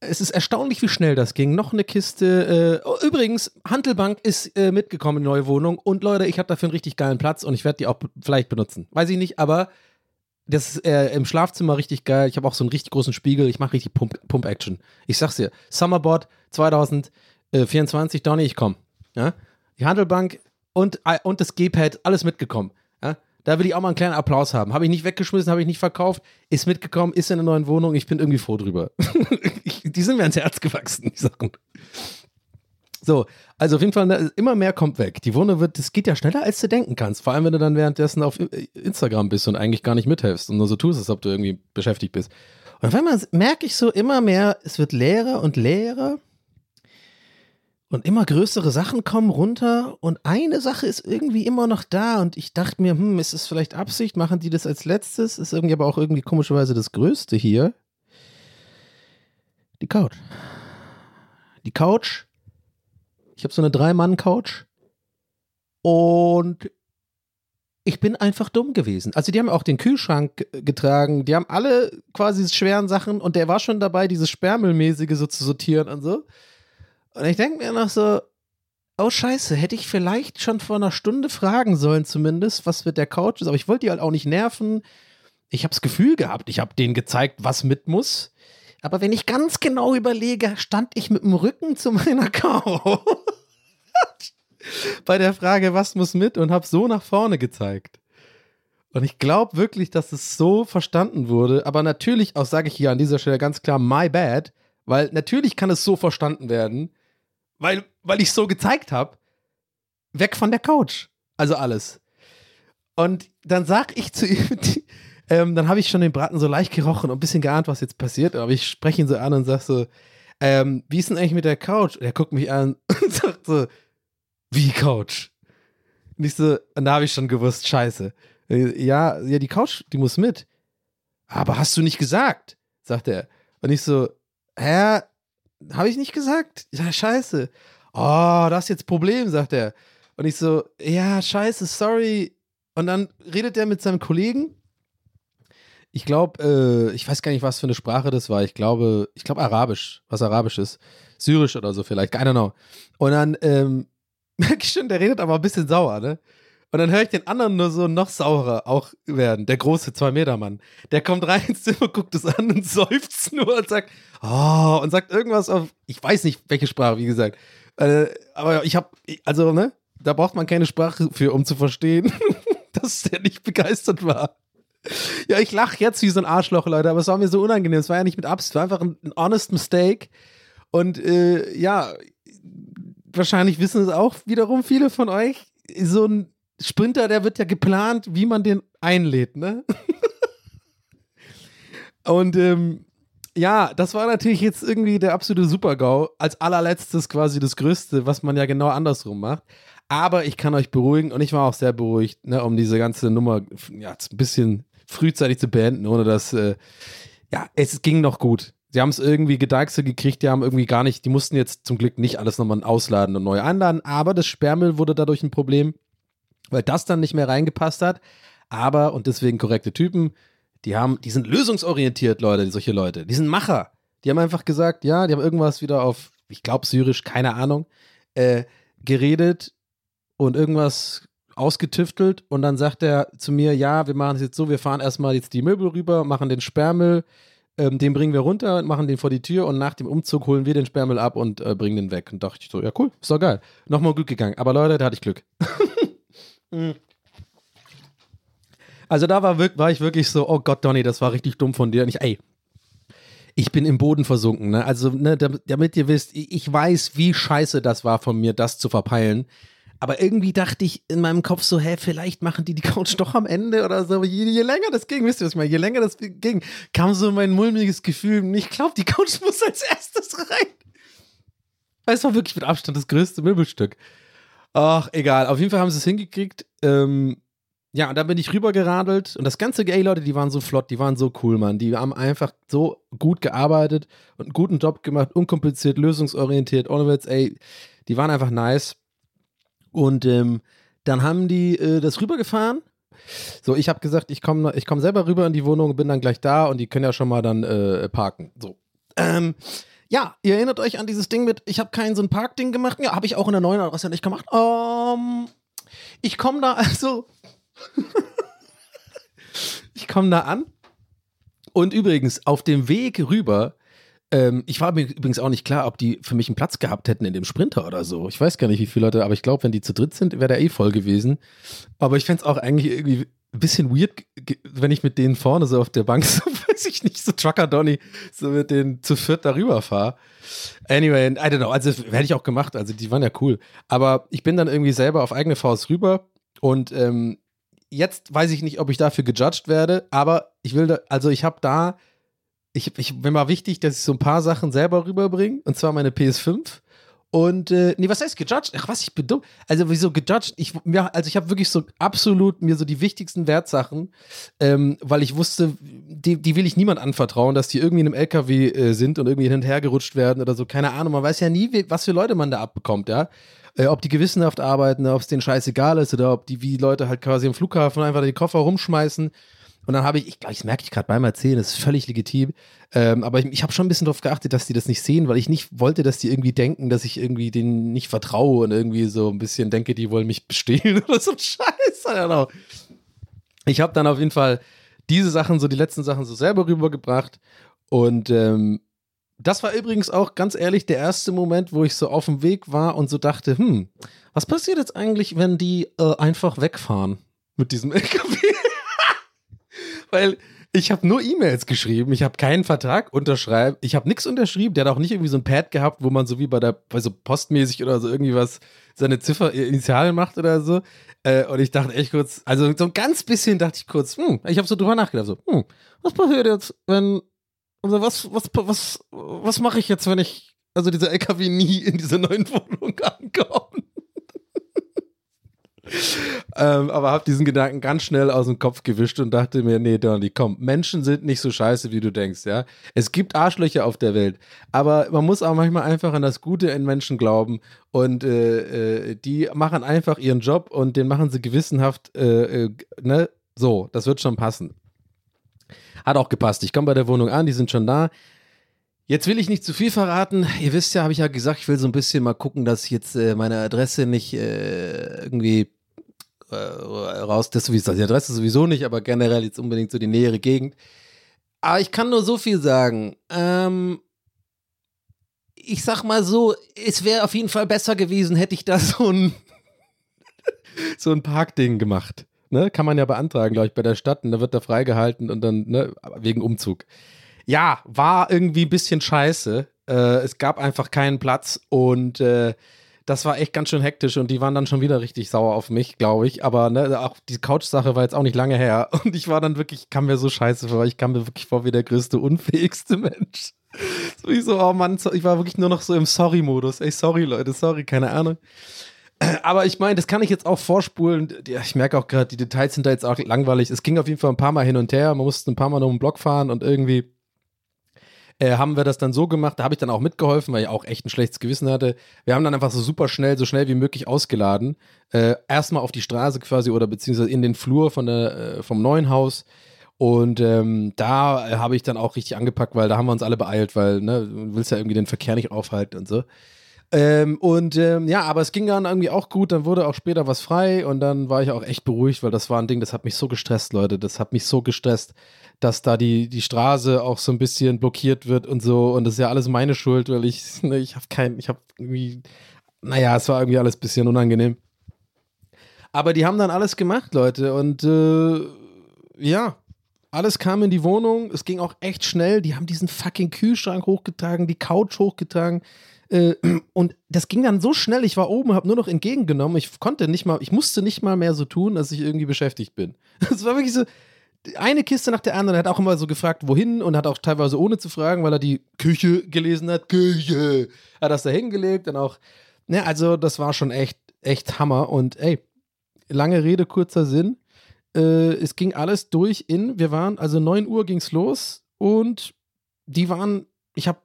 es ist erstaunlich, wie schnell das ging. Noch eine Kiste. Äh, übrigens, Handelbank ist äh, mitgekommen in die neue Wohnung. Und Leute, ich habe dafür einen richtig geilen Platz und ich werde die auch vielleicht benutzen. Weiß ich nicht, aber das ist äh, im Schlafzimmer richtig geil. Ich habe auch so einen richtig großen Spiegel. Ich mache richtig Pump- Pump-Action. ich sag's dir, Summerboard 2024, Donny, ich komm. Ja? Die Handelbank und, äh, und das G-Pad, alles mitgekommen. Ja? Da will ich auch mal einen kleinen Applaus haben. Habe ich nicht weggeschmissen, habe ich nicht verkauft, ist mitgekommen, ist in der neuen Wohnung. Ich bin irgendwie froh drüber. die sind mir ans Herz gewachsen, die Sachen. So, also auf jeden Fall, ne, immer mehr kommt weg. Die Wohnung wird, das geht ja schneller, als du denken kannst. Vor allem, wenn du dann währenddessen auf I- Instagram bist und eigentlich gar nicht mithilfst und nur so tust, als ob du irgendwie beschäftigt bist. Und auf einmal merke ich so immer mehr, es wird leerer und leerer. Und immer größere Sachen kommen runter und eine Sache ist irgendwie immer noch da und ich dachte mir, hm, ist es vielleicht Absicht? Machen die das als letztes? Ist irgendwie aber auch irgendwie komischerweise das Größte hier. Die Couch. Die Couch. Ich habe so eine Drei-Mann-Couch und ich bin einfach dumm gewesen. Also die haben auch den Kühlschrank getragen, die haben alle quasi schweren Sachen und der war schon dabei, dieses Sperrmüllmäßige so zu sortieren und so. Und ich denke mir noch so, oh scheiße, hätte ich vielleicht schon vor einer Stunde fragen sollen zumindest, was mit der Couch ist. Aber ich wollte die halt auch nicht nerven. Ich habe das Gefühl gehabt, ich habe denen gezeigt, was mit muss. Aber wenn ich ganz genau überlege, stand ich mit dem Rücken zu meiner Couch. Bei der Frage, was muss mit und habe so nach vorne gezeigt. Und ich glaube wirklich, dass es so verstanden wurde. Aber natürlich auch, sage ich hier an dieser Stelle ganz klar, my bad. Weil natürlich kann es so verstanden werden, weil, weil ich so gezeigt habe, weg von der Couch. Also alles. Und dann sag ich zu ihm, ähm, dann habe ich schon den Braten so leicht gerochen und ein bisschen geahnt, was jetzt passiert. Aber ich spreche ihn so an und sag so, ähm, wie ist denn eigentlich mit der Couch? Und er guckt mich an und sagt so, wie Couch? Und ich so, da habe ich schon gewusst, scheiße. Ja, ja, die Couch, die muss mit. Aber hast du nicht gesagt, sagt er. Und ich so, hä, habe ich nicht gesagt? Ja, scheiße. Oh, das ist jetzt Problem, sagt er. Und ich so, ja, scheiße, sorry. Und dann redet er mit seinem Kollegen. Ich glaube, äh, ich weiß gar nicht, was für eine Sprache das war. Ich glaube, ich glaube Arabisch, was Arabisch ist. Syrisch oder so vielleicht, I don't know. Und dann ähm, merke ich schon, der redet aber ein bisschen sauer, ne? Und dann höre ich den anderen nur so noch saurer auch werden. Der große Zwei-Meter-Mann. Der kommt rein ins Zimmer, guckt es an und seufzt nur und sagt, oh, und sagt irgendwas auf, ich weiß nicht, welche Sprache, wie gesagt. Äh, aber ich habe, also, ne, da braucht man keine Sprache für, um zu verstehen, dass der nicht begeistert war. Ja, ich lache jetzt wie so ein Arschloch, Leute, aber es war mir so unangenehm. Es war ja nicht mit Absicht, es war einfach ein, ein honest mistake. Und äh, ja, wahrscheinlich wissen es auch wiederum viele von euch. So ein Sprinter, der wird ja geplant, wie man den einlädt, ne? Und ähm, ja, das war natürlich jetzt irgendwie der absolute Super-GAU. Als allerletztes quasi das Größte, was man ja genau andersrum macht. Aber ich kann euch beruhigen und ich war auch sehr beruhigt, ne, um diese ganze Nummer ja, ein bisschen frühzeitig zu beenden, ohne dass, äh, ja, es ging noch gut. Sie haben es irgendwie gedeichselt gekriegt, die haben irgendwie gar nicht, die mussten jetzt zum Glück nicht alles nochmal ausladen und neu einladen, aber das Sperrmüll wurde dadurch ein Problem weil das dann nicht mehr reingepasst hat. Aber, und deswegen korrekte Typen, die haben, die sind lösungsorientiert, Leute, solche Leute. Die sind Macher. Die haben einfach gesagt, ja, die haben irgendwas wieder auf, ich glaube, Syrisch, keine Ahnung, äh, geredet und irgendwas ausgetüftelt und dann sagt er zu mir, ja, wir machen es jetzt so, wir fahren erstmal jetzt die Möbel rüber, machen den Sperrmüll, ähm, den bringen wir runter und machen den vor die Tür und nach dem Umzug holen wir den Sperrmüll ab und äh, bringen den weg. Und dachte ich so, ja cool, ist doch geil. Nochmal gut gegangen. Aber Leute, da hatte ich Glück. Mhm. Also da war, war ich wirklich so, oh Gott, Donny, das war richtig dumm von dir. Und ich, ey, ich bin im Boden versunken. Ne? Also, ne, damit, ihr wisst, ich weiß, wie scheiße das war von mir, das zu verpeilen. Aber irgendwie dachte ich in meinem Kopf so, hä, vielleicht machen die die Couch doch am Ende oder so. Je, je länger das ging, wisst ihr was ich meine, je länger das ging, kam so mein mulmiges Gefühl, ich glaube, die Couch muss als erstes rein. Weil es war wirklich mit Abstand das größte Möbelstück. Ach, egal. Auf jeden Fall haben sie es hingekriegt. Ähm, ja, und dann bin ich rübergeradelt und das ganze Gay, Leute, die waren so flott, die waren so cool, Mann. Die haben einfach so gut gearbeitet und einen guten Job gemacht, unkompliziert, lösungsorientiert, ohne Witz, ey, die waren einfach nice. Und ähm, dann haben die äh, das rübergefahren. So, ich habe gesagt, ich komme ich komm selber rüber in die Wohnung, bin dann gleich da und die können ja schon mal dann äh, parken. So. Ähm, ja, ihr erinnert euch an dieses Ding mit, ich habe kein so ein Parkding gemacht. Ja, habe ich auch in der neuen Adresse nicht gemacht. Ähm, ich komme da also. ich komme da an. Und übrigens, auf dem Weg rüber, ähm, ich war mir übrigens auch nicht klar, ob die für mich einen Platz gehabt hätten in dem Sprinter oder so. Ich weiß gar nicht, wie viele Leute, aber ich glaube, wenn die zu dritt sind, wäre der eh voll gewesen. Aber ich fände es auch eigentlich irgendwie ein bisschen weird, wenn ich mit denen vorne so auf der Bank, so weiß ich nicht, so Trucker Donny, so mit denen zu viert darüber fahre. Anyway, I don't know, also hätte ich auch gemacht, also die waren ja cool. Aber ich bin dann irgendwie selber auf eigene Faust rüber und ähm, jetzt weiß ich nicht, ob ich dafür gejudged werde, aber ich will da, also ich habe da, ich, ich, mir war wichtig, dass ich so ein paar Sachen selber rüberbringe, und zwar meine PS5 und äh, nee, was heißt gejudged? Ach was, ich bin dumm. Also wieso gejudged? Ich, mir, also ich habe wirklich so absolut mir so die wichtigsten Wertsachen, ähm, weil ich wusste, die, die will ich niemand anvertrauen, dass die irgendwie in einem LKW äh, sind und irgendwie hin und her gerutscht werden oder so. Keine Ahnung. Man weiß ja nie, wie, was für Leute man da abbekommt, ja. äh, ob die gewissenhaft arbeiten, ob es denen scheißegal ist oder ob die wie Leute halt quasi im Flughafen einfach die Koffer rumschmeißen. Und dann habe ich, ich glaube, das merke ich gerade beim Erzählen, das ist völlig legitim. Ähm, aber ich, ich habe schon ein bisschen darauf geachtet, dass die das nicht sehen, weil ich nicht wollte, dass die irgendwie denken, dass ich irgendwie denen nicht vertraue und irgendwie so ein bisschen denke, die wollen mich bestehlen oder so Scheiß. Ich habe dann auf jeden Fall diese Sachen, so die letzten Sachen so selber rübergebracht. Und ähm, das war übrigens auch ganz ehrlich der erste Moment, wo ich so auf dem Weg war und so dachte, hm, was passiert jetzt eigentlich, wenn die äh, einfach wegfahren mit diesem LKW? Weil ich habe nur E-Mails geschrieben, ich habe keinen Vertrag unterschreiben, ich habe nichts unterschrieben. Der hat auch nicht irgendwie so ein Pad gehabt, wo man so wie bei der, bei so postmäßig oder so irgendwie was seine Ziffer Initialen macht oder so. Äh, und ich dachte echt kurz, also so ein ganz bisschen dachte ich kurz, hm, ich habe so drüber nachgedacht, so, hm, was passiert jetzt, wenn, also was, was, was, was mache ich jetzt, wenn ich, also dieser LKW nie in dieser neuen Wohnung ankommt? Ähm, aber habe diesen Gedanken ganz schnell aus dem Kopf gewischt und dachte mir, nee, Donny, komm, Menschen sind nicht so scheiße, wie du denkst, ja. Es gibt Arschlöcher auf der Welt, aber man muss auch manchmal einfach an das Gute in Menschen glauben und äh, äh, die machen einfach ihren Job und den machen sie gewissenhaft, äh, äh ne, so, das wird schon passen. Hat auch gepasst. Ich komme bei der Wohnung an, die sind schon da. Jetzt will ich nicht zu viel verraten. Ihr wisst ja, habe ich ja gesagt, ich will so ein bisschen mal gucken, dass ich jetzt äh, meine Adresse nicht äh, irgendwie raus, das sowieso, die Adresse sowieso nicht, aber generell jetzt unbedingt so die nähere Gegend. Aber ich kann nur so viel sagen. Ähm, ich sag mal so, es wäre auf jeden Fall besser gewesen, hätte ich da so ein, so ein Parkding gemacht. Ne? Kann man ja beantragen, glaube ich, bei der Stadt und da wird er freigehalten und dann, ne, wegen Umzug ja, war irgendwie ein bisschen scheiße. Äh, es gab einfach keinen Platz und äh, das war echt ganz schön hektisch und die waren dann schon wieder richtig sauer auf mich, glaube ich. Aber ne, auch die Couch-Sache war jetzt auch nicht lange her und ich war dann wirklich, kam mir so scheiße vor, ich kam mir wirklich vor wie der größte, unfähigste Mensch. So ich so, oh Mann, ich war wirklich nur noch so im Sorry-Modus. Ey, sorry, Leute, sorry, keine Ahnung. Aber ich meine, das kann ich jetzt auch vorspulen. Ich merke auch gerade, die Details sind da jetzt auch langweilig. Es ging auf jeden Fall ein paar Mal hin und her. Man musste ein paar Mal noch einen Block fahren und irgendwie äh, haben wir das dann so gemacht, da habe ich dann auch mitgeholfen, weil ich auch echt ein schlechtes Gewissen hatte. Wir haben dann einfach so super schnell, so schnell wie möglich ausgeladen. Äh, erstmal auf die Straße quasi oder beziehungsweise in den Flur von der, äh, vom neuen Haus. Und ähm, da äh, habe ich dann auch richtig angepackt, weil da haben wir uns alle beeilt, weil ne, du willst ja irgendwie den Verkehr nicht aufhalten und so. Ähm, und ähm, ja, aber es ging dann irgendwie auch gut. Dann wurde auch später was frei und dann war ich auch echt beruhigt, weil das war ein Ding, das hat mich so gestresst, Leute. Das hat mich so gestresst dass da die, die Straße auch so ein bisschen blockiert wird und so. Und das ist ja alles meine Schuld, weil ich, ne, ich habe kein, ich habe irgendwie, naja, es war irgendwie alles ein bisschen unangenehm. Aber die haben dann alles gemacht, Leute. Und äh, ja, alles kam in die Wohnung. Es ging auch echt schnell. Die haben diesen fucking Kühlschrank hochgetragen, die Couch hochgetragen. Äh, und das ging dann so schnell. Ich war oben, habe nur noch entgegengenommen. Ich konnte nicht mal, ich musste nicht mal mehr so tun, dass ich irgendwie beschäftigt bin. Es war wirklich so, eine Kiste nach der anderen. Er hat auch immer so gefragt, wohin und hat auch teilweise ohne zu fragen, weil er die Küche gelesen hat. Küche. Hat das da hingelegt und auch, ne, also das war schon echt, echt Hammer. Und ey, lange Rede, kurzer Sinn. Äh, es ging alles durch in, wir waren, also 9 Uhr ging's los und die waren, ich habe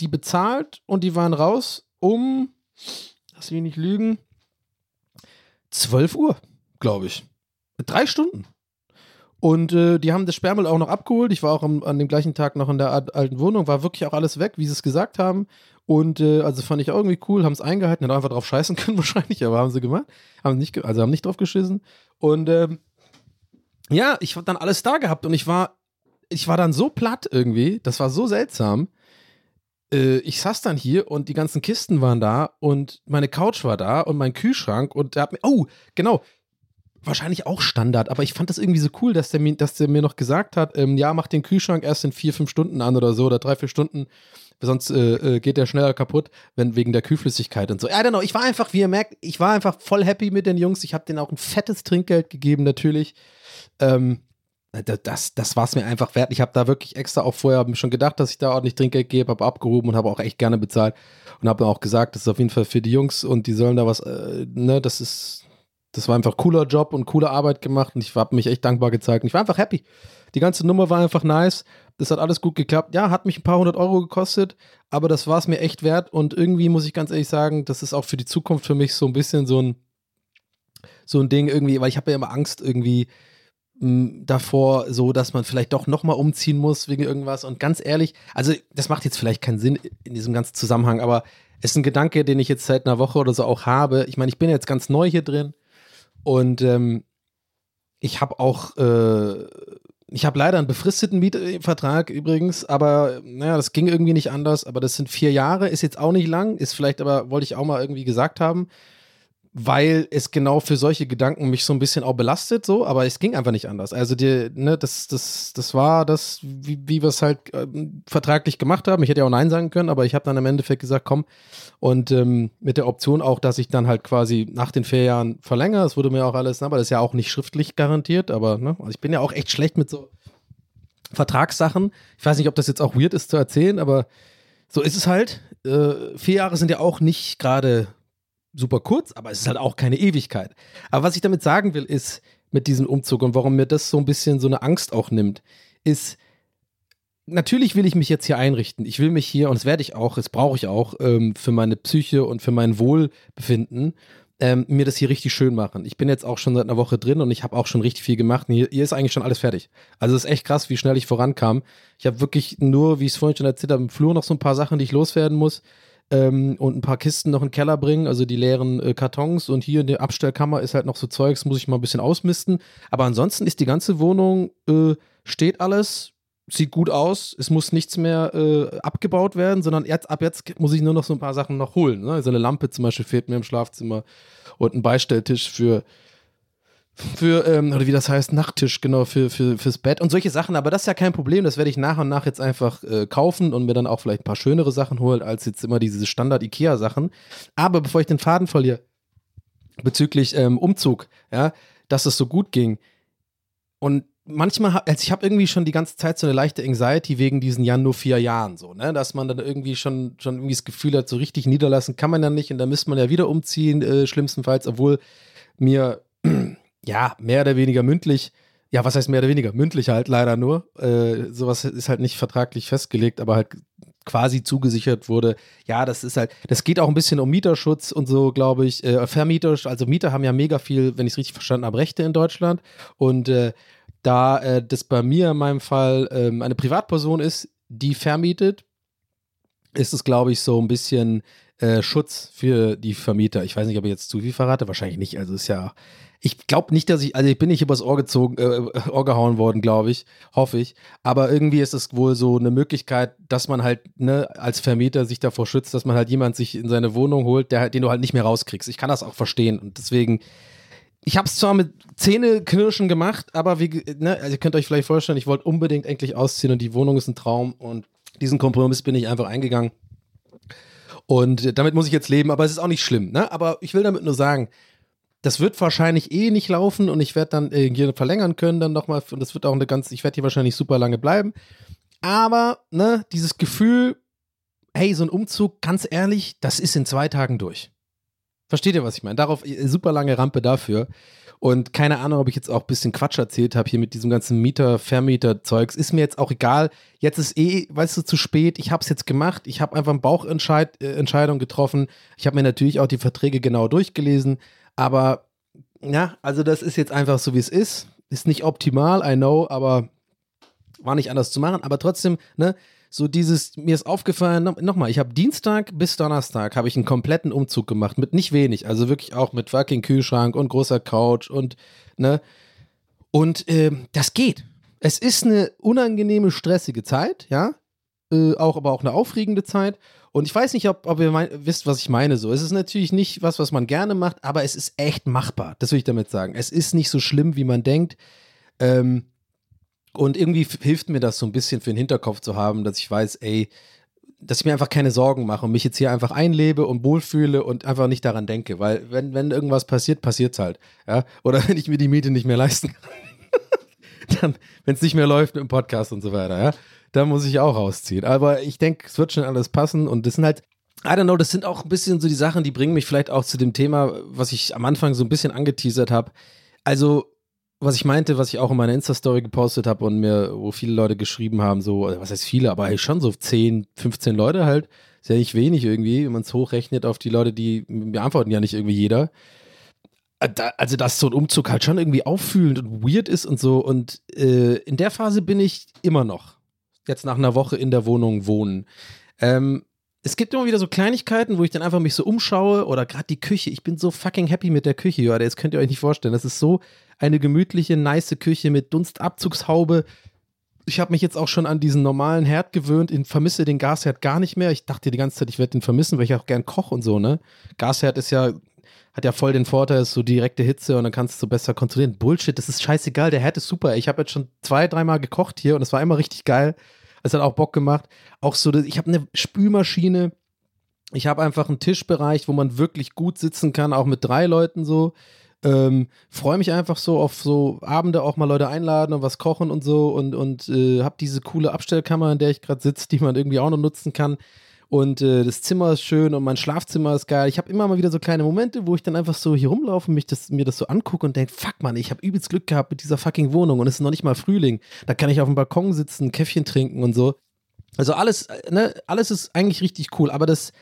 die bezahlt und die waren raus um, lass mich nicht lügen, 12 Uhr, glaube ich. Drei Stunden. Und äh, die haben das Sperrmüll auch noch abgeholt. Ich war auch am, an dem gleichen Tag noch in der alten Wohnung, war wirklich auch alles weg, wie sie es gesagt haben. Und äh, also fand ich auch irgendwie cool, haben es eingehalten, hätten einfach drauf scheißen können wahrscheinlich, aber haben sie gemacht. Haben nicht, also haben nicht drauf geschissen. Und ähm, ja, ich habe dann alles da gehabt und ich war, ich war dann so platt irgendwie, das war so seltsam. Äh, ich saß dann hier und die ganzen Kisten waren da und meine Couch war da und mein Kühlschrank und der hat mir, oh, genau, wahrscheinlich auch Standard, aber ich fand das irgendwie so cool, dass der mir, dass der mir noch gesagt hat, ähm, ja, mach den Kühlschrank erst in vier, fünf Stunden an oder so oder drei, vier Stunden, sonst äh, äh, geht der schneller kaputt, wenn wegen der Kühlflüssigkeit und so. Ja, genau, ich war einfach, wie ihr merkt, ich war einfach voll happy mit den Jungs. Ich habe denen auch ein fettes Trinkgeld gegeben, natürlich. Ähm, das, das war es mir einfach wert. Ich habe da wirklich extra auch vorher schon gedacht, dass ich da ordentlich Trinkgeld gebe, habe abgehoben und habe auch echt gerne bezahlt und habe auch gesagt, das ist auf jeden Fall für die Jungs und die sollen da was, äh, ne, das ist das war einfach ein cooler Job und coole Arbeit gemacht und ich habe mich echt dankbar gezeigt und ich war einfach happy. Die ganze Nummer war einfach nice. Das hat alles gut geklappt. Ja, hat mich ein paar hundert Euro gekostet, aber das war es mir echt wert und irgendwie muss ich ganz ehrlich sagen, das ist auch für die Zukunft für mich so ein bisschen so ein, so ein Ding irgendwie, weil ich habe ja immer Angst irgendwie, davor, so dass man vielleicht doch nochmal umziehen muss wegen irgendwas. Und ganz ehrlich, also das macht jetzt vielleicht keinen Sinn in diesem ganzen Zusammenhang, aber es ist ein Gedanke, den ich jetzt seit einer Woche oder so auch habe. Ich meine, ich bin jetzt ganz neu hier drin und ähm, ich habe auch, äh, ich habe leider einen befristeten Mietvertrag übrigens, aber naja, das ging irgendwie nicht anders. Aber das sind vier Jahre, ist jetzt auch nicht lang, ist vielleicht aber, wollte ich auch mal irgendwie gesagt haben weil es genau für solche Gedanken mich so ein bisschen auch belastet, so, aber es ging einfach nicht anders. Also die, ne, das, das, das war das, wie, wie wir es halt äh, vertraglich gemacht haben. Ich hätte ja auch Nein sagen können, aber ich habe dann im Endeffekt gesagt, komm, und ähm, mit der Option auch, dass ich dann halt quasi nach den vier Jahren verlängere. Das wurde mir auch alles, ne, aber das ist ja auch nicht schriftlich garantiert, aber ne, also ich bin ja auch echt schlecht mit so Vertragssachen. Ich weiß nicht, ob das jetzt auch weird ist zu erzählen, aber so ist es halt. Äh, vier Jahre sind ja auch nicht gerade super kurz, aber es ist halt auch keine Ewigkeit. Aber was ich damit sagen will, ist mit diesem Umzug und warum mir das so ein bisschen so eine Angst auch nimmt, ist, natürlich will ich mich jetzt hier einrichten. Ich will mich hier, und das werde ich auch, das brauche ich auch, ähm, für meine Psyche und für mein Wohlbefinden, ähm, mir das hier richtig schön machen. Ich bin jetzt auch schon seit einer Woche drin und ich habe auch schon richtig viel gemacht. Hier, hier, ist eigentlich schon alles fertig. Also es ist echt krass, wie schnell ich vorankam. Ich habe wirklich nur, wie ich es vorhin schon erzählt habe, im Flur noch so ein paar Sachen, die ich loswerden muss ähm, und ein paar Kisten noch in den Keller bringen, also die leeren äh, Kartons und hier in der Abstellkammer ist halt noch so Zeugs, muss ich mal ein bisschen ausmisten. Aber ansonsten ist die ganze Wohnung, äh, steht alles, sieht gut aus, es muss nichts mehr äh, abgebaut werden, sondern jetzt, ab jetzt muss ich nur noch so ein paar Sachen noch holen. Ne? Also eine Lampe zum Beispiel fehlt mir im Schlafzimmer und ein Beistelltisch für für, ähm, oder wie das heißt, Nachttisch, genau, für, für, fürs Bett und solche Sachen. Aber das ist ja kein Problem. Das werde ich nach und nach jetzt einfach äh, kaufen und mir dann auch vielleicht ein paar schönere Sachen holen, als jetzt immer diese Standard-IKEA-Sachen. Aber bevor ich den Faden verliere, bezüglich ähm, Umzug, ja, dass es so gut ging. Und manchmal, also ich habe irgendwie schon die ganze Zeit so eine leichte Anxiety wegen diesen ja nur vier Jahren so, ne, dass man dann irgendwie schon, schon irgendwie das Gefühl hat, so richtig niederlassen kann man ja nicht und dann müsste man ja wieder umziehen, äh, schlimmstenfalls, obwohl mir ja, mehr oder weniger mündlich, ja, was heißt mehr oder weniger? Mündlich halt leider nur. Äh, sowas ist halt nicht vertraglich festgelegt, aber halt quasi zugesichert wurde. Ja, das ist halt, das geht auch ein bisschen um Mieterschutz und so, glaube ich. Äh, Vermieter, also Mieter haben ja mega viel, wenn ich es richtig verstanden habe, Rechte in Deutschland. Und äh, da äh, das bei mir in meinem Fall ähm, eine Privatperson ist, die vermietet, ist es, glaube ich, so ein bisschen äh, Schutz für die Vermieter. Ich weiß nicht, ob ich jetzt zu viel verrate, wahrscheinlich nicht. Also ist ja ich glaube nicht, dass ich, also ich bin nicht übers Ohr gezogen, äh, Ohr gehauen worden, glaube ich, hoffe ich. Aber irgendwie ist es wohl so eine Möglichkeit, dass man halt ne, als Vermieter sich davor schützt, dass man halt jemand sich in seine Wohnung holt, der, den du halt nicht mehr rauskriegst. Ich kann das auch verstehen und deswegen. Ich habe es zwar mit Zähneknirschen gemacht, aber wie, ne, also ihr könnt euch vielleicht vorstellen, ich wollte unbedingt endlich ausziehen und die Wohnung ist ein Traum und diesen Kompromiss bin ich einfach eingegangen. Und damit muss ich jetzt leben, aber es ist auch nicht schlimm. Ne? Aber ich will damit nur sagen, das wird wahrscheinlich eh nicht laufen und ich werde dann äh, hier verlängern können dann nochmal und das wird auch eine ganz, ich werde hier wahrscheinlich super lange bleiben. Aber, ne, dieses Gefühl, hey, so ein Umzug, ganz ehrlich, das ist in zwei Tagen durch. Versteht ihr, was ich meine? Darauf äh, super lange Rampe dafür. Und keine Ahnung, ob ich jetzt auch ein bisschen Quatsch erzählt habe hier mit diesem ganzen Mieter, Vermieter-Zeugs. Ist mir jetzt auch egal. Jetzt ist eh, weißt du, zu spät. Ich habe es jetzt gemacht. Ich habe einfach eine Bauchentscheidung äh, getroffen. Ich habe mir natürlich auch die Verträge genau durchgelesen. Aber ja, also das ist jetzt einfach so, wie es ist. Ist nicht optimal, I know, aber war nicht anders zu machen. Aber trotzdem, ne, so dieses, mir ist aufgefallen, nochmal, ich habe Dienstag bis Donnerstag habe ich einen kompletten Umzug gemacht, mit nicht wenig, also wirklich auch mit fucking Kühlschrank und großer Couch und, ne, und äh, das geht. Es ist eine unangenehme, stressige Zeit, ja, äh, auch aber auch eine aufregende Zeit und ich weiß nicht, ob, ob ihr mein, wisst, was ich meine. So, es ist natürlich nicht was, was man gerne macht, aber es ist echt machbar. Das will ich damit sagen. Es ist nicht so schlimm, wie man denkt. Ähm, und irgendwie hilft mir das so ein bisschen für den Hinterkopf zu haben, dass ich weiß, ey, dass ich mir einfach keine Sorgen mache und mich jetzt hier einfach einlebe und wohlfühle und einfach nicht daran denke. Weil wenn, wenn irgendwas passiert, passiert es halt. Ja? Oder wenn ich mir die Miete nicht mehr leisten kann. Dann, wenn es nicht mehr läuft mit dem Podcast und so weiter, ja da muss ich auch rausziehen. Aber ich denke, es wird schon alles passen und das sind halt I don't know, das sind auch ein bisschen so die Sachen, die bringen mich vielleicht auch zu dem Thema, was ich am Anfang so ein bisschen angeteasert habe. Also, was ich meinte, was ich auch in meiner Insta-Story gepostet habe und mir, wo viele Leute geschrieben haben, so, was heißt viele, aber hey, schon so 10, 15 Leute halt. Ist ja nicht wenig irgendwie, wenn man es hochrechnet auf die Leute, die mir antworten ja nicht irgendwie jeder. Äh, also, dass so ein Umzug halt schon irgendwie auffühlend und weird ist und so. Und äh, in der Phase bin ich immer noch. Jetzt nach einer Woche in der Wohnung wohnen. Ähm, es gibt immer wieder so Kleinigkeiten, wo ich dann einfach mich so umschaue oder gerade die Küche. Ich bin so fucking happy mit der Küche, Leute. Das könnt ihr euch nicht vorstellen. Das ist so eine gemütliche, nice Küche mit Dunstabzugshaube. Ich habe mich jetzt auch schon an diesen normalen Herd gewöhnt. Ich vermisse den Gasherd gar nicht mehr. Ich dachte die ganze Zeit, ich werde den vermissen, weil ich auch gern koche und so, ne? Gasherd ist ja, hat ja voll den Vorteil, ist so direkte Hitze und dann kannst du besser kontrollieren. Bullshit, das ist scheißegal. Der Herd ist super. Ich habe jetzt schon zwei, dreimal gekocht hier und es war immer richtig geil. Es hat auch Bock gemacht. Auch so, ich habe eine Spülmaschine. Ich habe einfach einen Tischbereich, wo man wirklich gut sitzen kann, auch mit drei Leuten so. Ähm, Freue mich einfach so auf so Abende auch mal Leute einladen und was kochen und so und, und äh, habe diese coole Abstellkammer, in der ich gerade sitze, die man irgendwie auch noch nutzen kann. Und äh, das Zimmer ist schön und mein Schlafzimmer ist geil. Ich habe immer mal wieder so kleine Momente, wo ich dann einfach so hier rumlaufe, mich das, mir das so angucke und denke, fuck man, ich habe übelst Glück gehabt mit dieser fucking Wohnung und es ist noch nicht mal Frühling. Da kann ich auf dem Balkon sitzen, Käffchen trinken und so. Also alles, äh, ne, alles ist eigentlich richtig cool, aber das,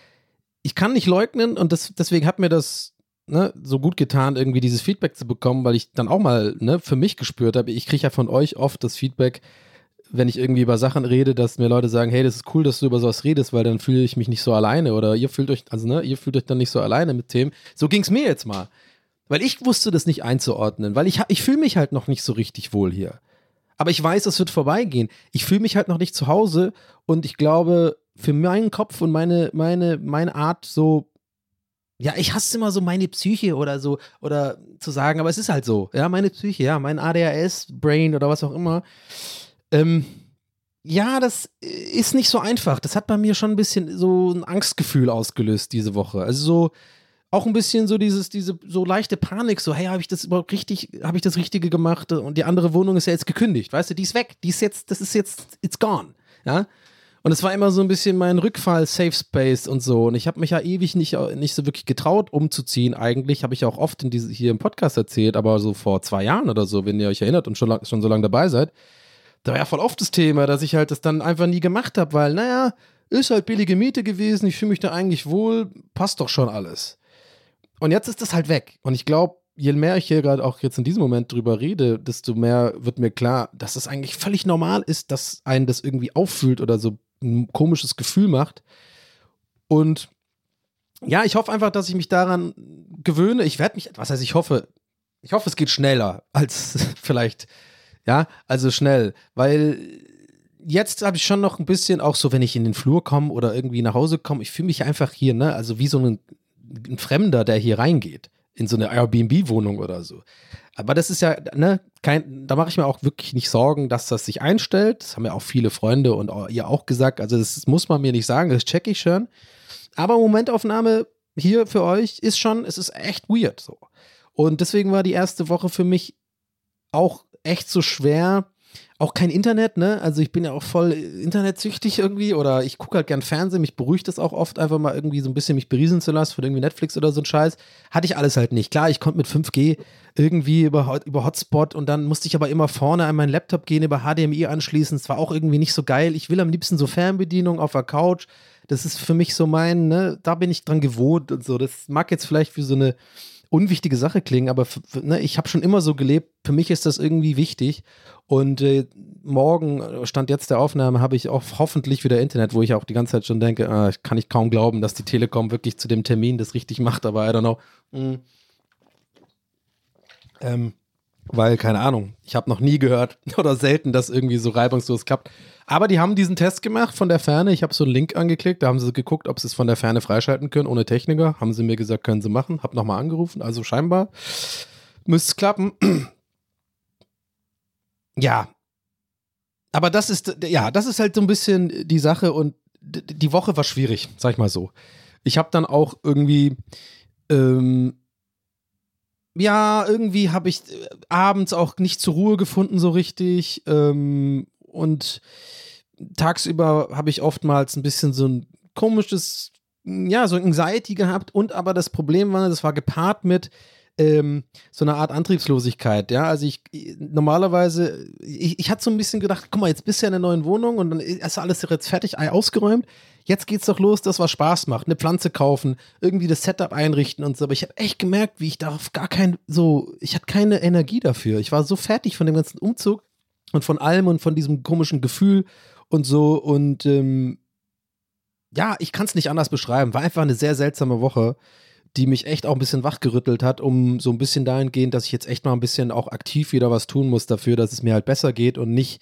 ich kann nicht leugnen und das, deswegen hat mir das ne, so gut getan, irgendwie dieses Feedback zu bekommen, weil ich dann auch mal ne, für mich gespürt habe, ich kriege ja von euch oft das Feedback, wenn ich irgendwie über Sachen rede, dass mir Leute sagen, hey, das ist cool, dass du über sowas redest, weil dann fühle ich mich nicht so alleine oder ihr fühlt euch, also ne, ihr fühlt euch dann nicht so alleine mit Themen. So ging es mir jetzt mal. Weil ich wusste das nicht einzuordnen, weil ich, ich fühle mich halt noch nicht so richtig wohl hier. Aber ich weiß, es wird vorbeigehen. Ich fühle mich halt noch nicht zu Hause und ich glaube, für meinen Kopf und meine, meine, meine Art so, ja, ich hasse immer so meine Psyche oder so, oder zu sagen, aber es ist halt so, ja, meine Psyche, ja, mein ADHS-Brain oder was auch immer ähm, ja, das ist nicht so einfach. Das hat bei mir schon ein bisschen so ein Angstgefühl ausgelöst diese Woche. Also so auch ein bisschen so dieses, diese so leichte Panik, so, hey, habe ich das überhaupt richtig, habe ich das Richtige gemacht? Und die andere Wohnung ist ja jetzt gekündigt, weißt du, die ist weg, die ist jetzt, das ist jetzt, it's gone, ja. Und es war immer so ein bisschen mein Rückfall, Safe Space und so. Und ich habe mich ja ewig nicht, nicht so wirklich getraut, umzuziehen. Eigentlich habe ich ja auch oft in diese, hier im Podcast erzählt, aber so vor zwei Jahren oder so, wenn ihr euch erinnert und schon, schon so lange dabei seid da war ja voll oft das Thema, dass ich halt das dann einfach nie gemacht habe, weil, naja, ist halt billige Miete gewesen, ich fühle mich da eigentlich wohl, passt doch schon alles. Und jetzt ist das halt weg. Und ich glaube, je mehr ich hier gerade auch jetzt in diesem Moment drüber rede, desto mehr wird mir klar, dass es eigentlich völlig normal ist, dass einen das irgendwie auffühlt oder so ein komisches Gefühl macht. Und ja, ich hoffe einfach, dass ich mich daran gewöhne. Ich werde mich, was heißt, ich hoffe, ich hoffe, es geht schneller als vielleicht ja, also schnell, weil jetzt habe ich schon noch ein bisschen, auch so, wenn ich in den Flur komme oder irgendwie nach Hause komme, ich fühle mich einfach hier, ne, also wie so ein, ein Fremder, der hier reingeht in so eine Airbnb-Wohnung oder so. Aber das ist ja, ne, kein, da mache ich mir auch wirklich nicht Sorgen, dass das sich einstellt. Das haben ja auch viele Freunde und auch, ihr auch gesagt. Also, das muss man mir nicht sagen, das checke ich schon. Aber Momentaufnahme hier für euch ist schon, es ist echt weird so. Und deswegen war die erste Woche für mich auch echt so schwer. Auch kein Internet, ne? Also ich bin ja auch voll internetsüchtig irgendwie oder ich gucke halt gern Fernsehen, mich beruhigt das auch oft, einfach mal irgendwie so ein bisschen mich berieseln zu lassen von irgendwie Netflix oder so ein Scheiß. Hatte ich alles halt nicht. Klar, ich konnte mit 5G irgendwie über, über Hotspot und dann musste ich aber immer vorne an meinen Laptop gehen, über HDMI anschließen. Es war auch irgendwie nicht so geil. Ich will am liebsten so Fernbedienung auf der Couch. Das ist für mich so mein, ne, da bin ich dran gewohnt und so. Das mag jetzt vielleicht wie so eine unwichtige Sache klingen, aber ne, ich habe schon immer so gelebt. Für mich ist das irgendwie wichtig. Und äh, morgen, äh, stand jetzt der Aufnahme, habe ich auch hoffentlich wieder Internet, wo ich auch die ganze Zeit schon denke, äh, kann ich kaum glauben, dass die Telekom wirklich zu dem Termin das richtig macht, aber I don't know. Mhm. Ähm, weil, keine Ahnung, ich habe noch nie gehört oder selten, dass irgendwie so reibungslos klappt. Aber die haben diesen Test gemacht von der Ferne. Ich habe so einen Link angeklickt, da haben sie geguckt, ob sie es von der Ferne freischalten können, ohne Techniker. Haben sie mir gesagt, können sie machen. Hab nochmal angerufen, also scheinbar müsste es klappen. ja. Aber das ist, ja, das ist halt so ein bisschen die Sache und die Woche war schwierig, sag ich mal so. Ich habe dann auch irgendwie, ähm, ja, irgendwie habe ich äh, abends auch nicht zur Ruhe gefunden so richtig. Ähm, und tagsüber habe ich oftmals ein bisschen so ein komisches ja, so Anxiety gehabt und aber das Problem war, das war gepaart mit ähm, so einer Art Antriebslosigkeit, ja, also ich normalerweise, ich, ich hatte so ein bisschen gedacht, guck mal, jetzt bist du ja in der neuen Wohnung und dann ist alles jetzt fertig ausgeräumt, jetzt geht's doch los, das was Spaß macht, eine Pflanze kaufen, irgendwie das Setup einrichten und so, aber ich habe echt gemerkt, wie ich darauf gar kein, so, ich hatte keine Energie dafür, ich war so fertig von dem ganzen Umzug und von allem und von diesem komischen Gefühl und so. Und ähm, ja, ich kann es nicht anders beschreiben. War einfach eine sehr seltsame Woche, die mich echt auch ein bisschen wachgerüttelt hat, um so ein bisschen dahingehend, dass ich jetzt echt mal ein bisschen auch aktiv wieder was tun muss dafür, dass es mir halt besser geht und nicht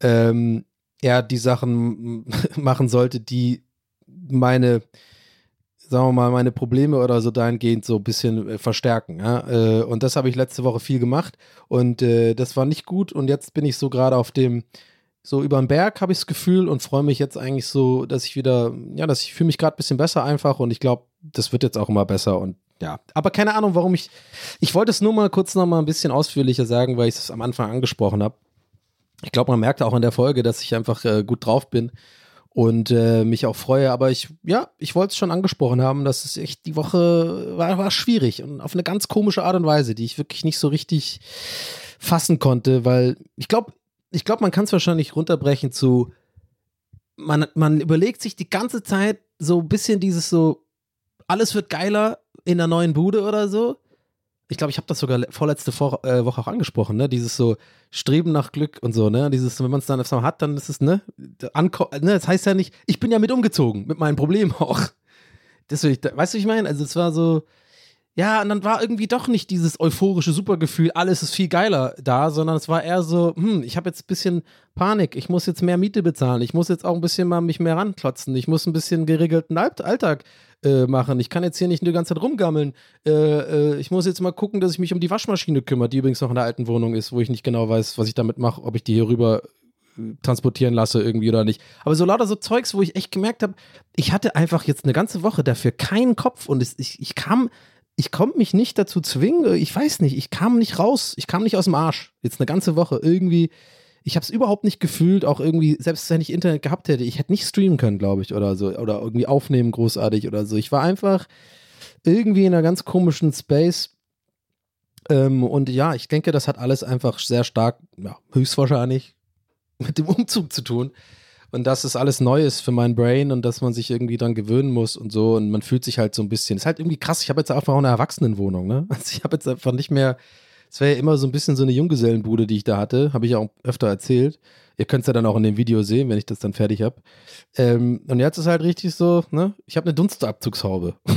ähm, eher die Sachen machen sollte, die meine, sagen wir mal, meine Probleme oder so dahingehend so ein bisschen äh, verstärken. Ja? Äh, und das habe ich letzte Woche viel gemacht und äh, das war nicht gut und jetzt bin ich so gerade auf dem so über den Berg habe ich das Gefühl und freue mich jetzt eigentlich so, dass ich wieder, ja, dass ich fühle mich gerade ein bisschen besser einfach und ich glaube, das wird jetzt auch immer besser und ja, aber keine Ahnung, warum ich, ich wollte es nur mal kurz noch mal ein bisschen ausführlicher sagen, weil ich es am Anfang angesprochen habe. Ich glaube, man merkt auch in der Folge, dass ich einfach äh, gut drauf bin und äh, mich auch freue, aber ich, ja, ich wollte es schon angesprochen haben, dass es echt, die Woche war, war schwierig und auf eine ganz komische Art und Weise, die ich wirklich nicht so richtig fassen konnte, weil ich glaube, ich glaube, man kann es wahrscheinlich runterbrechen zu, man, man überlegt sich die ganze Zeit so ein bisschen dieses so, alles wird geiler in der neuen Bude oder so. Ich glaube, ich habe das sogar vorletzte Vor äh, Woche auch angesprochen, ne? Dieses so Streben nach Glück und so, ne? Dieses, wenn man es dann auf hat, dann ist es, ne? Anko ne? Das heißt ja nicht, ich bin ja mit umgezogen, mit meinem Problem auch. Deswegen, weißt du, ich meine? Also, es war so, ja, und dann war irgendwie doch nicht dieses euphorische Supergefühl, alles ist viel geiler da, sondern es war eher so, hm, ich habe jetzt ein bisschen Panik, ich muss jetzt mehr Miete bezahlen, ich muss jetzt auch ein bisschen mal mich mehr ranklotzen, ich muss ein bisschen geregelten Alltag äh, machen, ich kann jetzt hier nicht die ganze Zeit rumgammeln, äh, äh, ich muss jetzt mal gucken, dass ich mich um die Waschmaschine kümmere, die übrigens noch in der alten Wohnung ist, wo ich nicht genau weiß, was ich damit mache, ob ich die hier rüber äh, transportieren lasse irgendwie oder nicht. Aber so lauter so Zeugs, wo ich echt gemerkt habe, ich hatte einfach jetzt eine ganze Woche dafür keinen Kopf und es, ich, ich kam ich konnte mich nicht dazu zwingen, ich weiß nicht, ich kam nicht raus, ich kam nicht aus dem Arsch. Jetzt eine ganze Woche irgendwie. Ich habe es überhaupt nicht gefühlt, auch irgendwie, selbst wenn ich Internet gehabt hätte, ich hätte nicht streamen können, glaube ich, oder so, oder irgendwie aufnehmen großartig oder so. Ich war einfach irgendwie in einer ganz komischen Space. Ähm, und ja, ich denke, das hat alles einfach sehr stark, ja, höchstwahrscheinlich mit dem Umzug zu tun und dass es alles neu ist für mein Brain und dass man sich irgendwie dann gewöhnen muss und so und man fühlt sich halt so ein bisschen. Ist halt irgendwie krass. Ich habe jetzt einfach auch eine Erwachsenenwohnung, ne? Also ich habe jetzt einfach nicht mehr. Es wäre ja immer so ein bisschen so eine Junggesellenbude, die ich da hatte. Habe ich auch öfter erzählt. Ihr könnt es ja dann auch in dem Video sehen, wenn ich das dann fertig habe. Ähm, und jetzt ist halt richtig so, ne? Ich habe eine Dunstabzugshaube.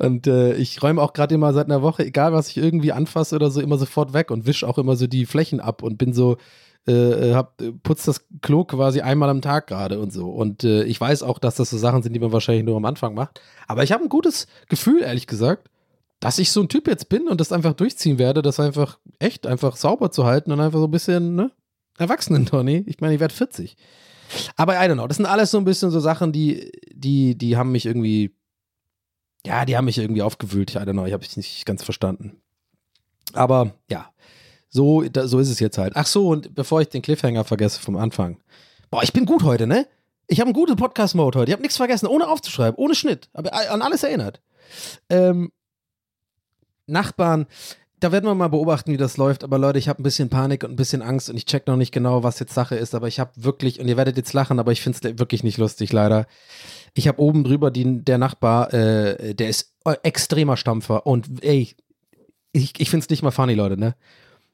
Und äh, ich räume auch gerade immer seit einer Woche, egal was ich irgendwie anfasse oder so, immer sofort weg und wische auch immer so die Flächen ab und bin so, äh, hab, putzt das Klo quasi einmal am Tag gerade und so. Und äh, ich weiß auch, dass das so Sachen sind, die man wahrscheinlich nur am Anfang macht. Aber ich habe ein gutes Gefühl, ehrlich gesagt, dass ich so ein Typ jetzt bin und das einfach durchziehen werde, das einfach echt einfach sauber zu halten und einfach so ein bisschen, ne? Erwachsenen-Tony. Ich meine, ich werde 40. Aber I don't know. Das sind alles so ein bisschen so Sachen, die, die, die haben mich irgendwie, ja, die haben mich irgendwie aufgewühlt. I don't know. Ich habe es nicht ganz verstanden. Aber ja, so, da, so ist es jetzt halt. Ach so, und bevor ich den Cliffhanger vergesse vom Anfang. Boah, ich bin gut heute, ne? Ich habe einen guten Podcast-Mode heute. Ich habe nichts vergessen, ohne aufzuschreiben, ohne Schnitt. Aber an alles erinnert. Ähm, Nachbarn, da werden wir mal beobachten, wie das läuft. Aber Leute, ich habe ein bisschen Panik und ein bisschen Angst und ich check noch nicht genau, was jetzt Sache ist. Aber ich habe wirklich, und ihr werdet jetzt lachen, aber ich finde es wirklich nicht lustig, leider. Ich habe oben drüber die, der Nachbar, äh, der ist extremer Stampfer. Und ey, ich, ich finde es nicht mal funny, Leute, ne?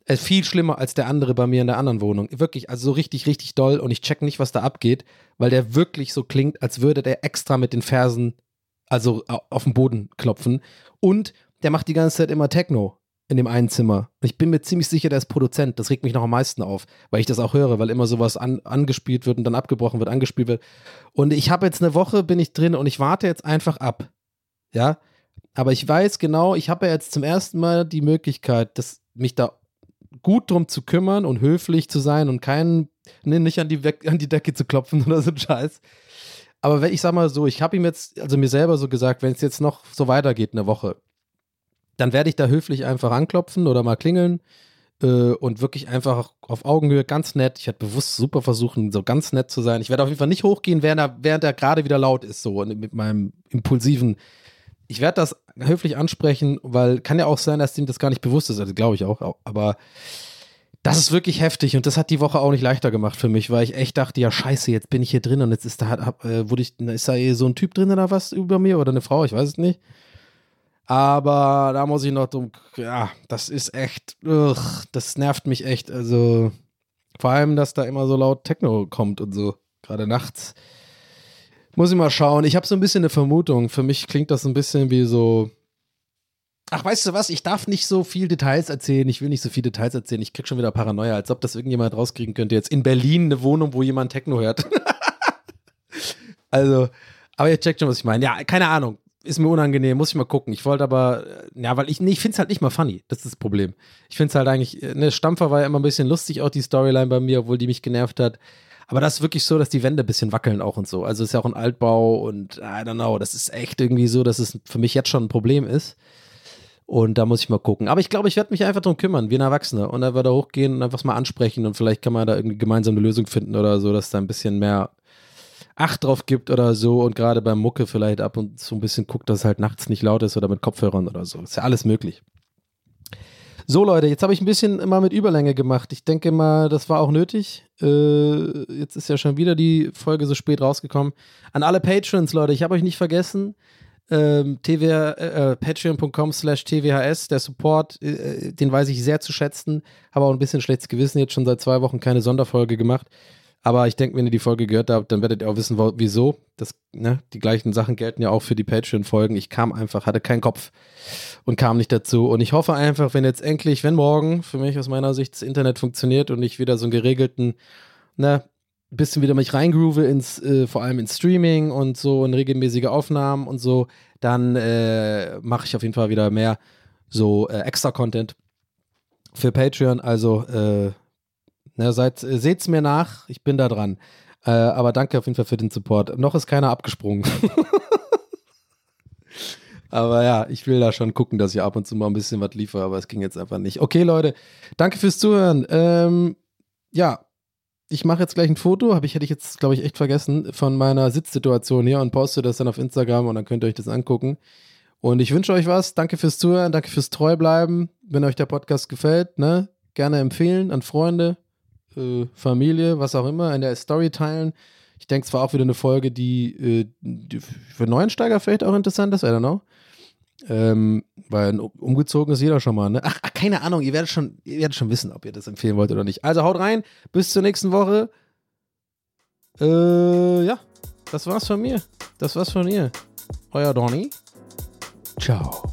Äh, viel schlimmer als der andere bei mir in der anderen Wohnung. Wirklich, also so richtig, richtig doll und ich check nicht, was da abgeht, weil der wirklich so klingt, als würde der extra mit den Fersen, also auf den Boden klopfen. Und der macht die ganze Zeit immer Techno in dem einen Zimmer. Ich bin mir ziemlich sicher, der ist Produzent. Das regt mich noch am meisten auf, weil ich das auch höre, weil immer sowas an, angespielt wird und dann abgebrochen wird, angespielt wird. Und ich habe jetzt eine Woche, bin ich drin und ich warte jetzt einfach ab. Ja, aber ich weiß genau, ich habe ja jetzt zum ersten Mal die Möglichkeit, dass mich da gut drum zu kümmern und höflich zu sein und keinen, nee, nicht an die, an die Decke zu klopfen oder so Scheiß. Aber wenn ich sag mal so, ich habe ihm jetzt, also mir selber so gesagt, wenn es jetzt noch so weitergeht eine Woche, dann werde ich da höflich einfach anklopfen oder mal klingeln äh, und wirklich einfach auf Augenhöhe ganz nett. Ich werde bewusst super versuchen, so ganz nett zu sein. Ich werde auf jeden Fall nicht hochgehen, während er, während er gerade wieder laut ist, so und mit meinem impulsiven. Ich werde das höflich ansprechen, weil kann ja auch sein, dass ihm das gar nicht bewusst ist, also glaube ich auch, aber das ist wirklich heftig und das hat die Woche auch nicht leichter gemacht für mich, weil ich echt dachte, ja scheiße, jetzt bin ich hier drin und jetzt ist da, hab, äh, wurde ich, ist da eh so ein Typ drin oder was über mir oder eine Frau, ich weiß es nicht. Aber da muss ich noch dumm, ja, das ist echt, ugh, das nervt mich echt. Also vor allem, dass da immer so laut Techno kommt und so, gerade nachts. Muss ich mal schauen. Ich habe so ein bisschen eine Vermutung. Für mich klingt das ein bisschen wie so. Ach, weißt du was? Ich darf nicht so viel Details erzählen. Ich will nicht so viele Details erzählen. Ich krieg schon wieder Paranoia, als ob das irgendjemand rauskriegen könnte. Jetzt in Berlin eine Wohnung, wo jemand Techno hört. also, aber ihr checkt schon, was ich meine. Ja, keine Ahnung ist mir unangenehm, muss ich mal gucken. Ich wollte aber, ja, weil ich, nee, ich finde es halt nicht mal funny. Das ist das Problem. Ich finde es halt eigentlich, ne, Stampfer war ja immer ein bisschen lustig, auch die Storyline bei mir, obwohl die mich genervt hat. Aber das ist wirklich so, dass die Wände ein bisschen wackeln auch und so. Also ist ja auch ein Altbau und I don't know, das ist echt irgendwie so, dass es für mich jetzt schon ein Problem ist. Und da muss ich mal gucken. Aber ich glaube, ich werde mich einfach drum kümmern, wie ein Erwachsener. Und dann werde da hochgehen und einfach mal ansprechen und vielleicht kann man da irgendwie gemeinsam eine Lösung finden oder so, dass da ein bisschen mehr Acht drauf gibt oder so und gerade beim Mucke vielleicht ab und zu ein bisschen guckt, dass es halt nachts nicht laut ist oder mit Kopfhörern oder so. Ist ja alles möglich. So, Leute, jetzt habe ich ein bisschen immer mit Überlänge gemacht. Ich denke mal, das war auch nötig. Äh, jetzt ist ja schon wieder die Folge so spät rausgekommen. An alle Patrons, Leute, ich habe euch nicht vergessen. Ähm, äh, äh patreon.com slash tvhs, der Support, äh, den weiß ich sehr zu schätzen. Habe auch ein bisschen schlechtes Gewissen, jetzt schon seit zwei Wochen keine Sonderfolge gemacht. Aber ich denke, wenn ihr die Folge gehört habt, dann werdet ihr auch wissen, wieso. Das, ne, die gleichen Sachen gelten ja auch für die Patreon-Folgen. Ich kam einfach, hatte keinen Kopf und kam nicht dazu. Und ich hoffe einfach, wenn jetzt endlich, wenn morgen für mich aus meiner Sicht das Internet funktioniert und ich wieder so einen geregelten, ne, bisschen wieder mich reingroove ins, äh, vor allem ins Streaming und so in regelmäßige Aufnahmen und so, dann äh, mache ich auf jeden Fall wieder mehr so äh, extra Content für Patreon. Also äh, Ne, seid, äh, seht's mir nach, ich bin da dran. Äh, aber danke auf jeden Fall für den Support. Noch ist keiner abgesprungen. aber ja, ich will da schon gucken, dass ich ab und zu mal ein bisschen was liefere, aber es ging jetzt einfach nicht. Okay, Leute, danke fürs Zuhören. Ähm, ja, ich mache jetzt gleich ein Foto, habe ich hätte ich jetzt glaube ich echt vergessen von meiner Sitzsituation hier und poste das dann auf Instagram und dann könnt ihr euch das angucken. Und ich wünsche euch was. Danke fürs Zuhören, danke fürs Treubleiben. Wenn euch der Podcast gefällt, ne, gerne empfehlen an Freunde, äh, Familie, was auch immer, in der Story teilen. Ich denke, es war auch wieder eine Folge, die, äh, die für Neuensteiger vielleicht auch interessant ist, I don't know. Ähm, weil umgezogen ist jeder schon mal, ne? Ach, keine Ahnung, ihr werdet schon, ihr werdet schon wissen, ob ihr das empfehlen wollt oder nicht. Also haut rein, bis zur nächsten Woche. Äh, ja, das war's von mir. Das war's von ihr. Euer Donny. Ciao.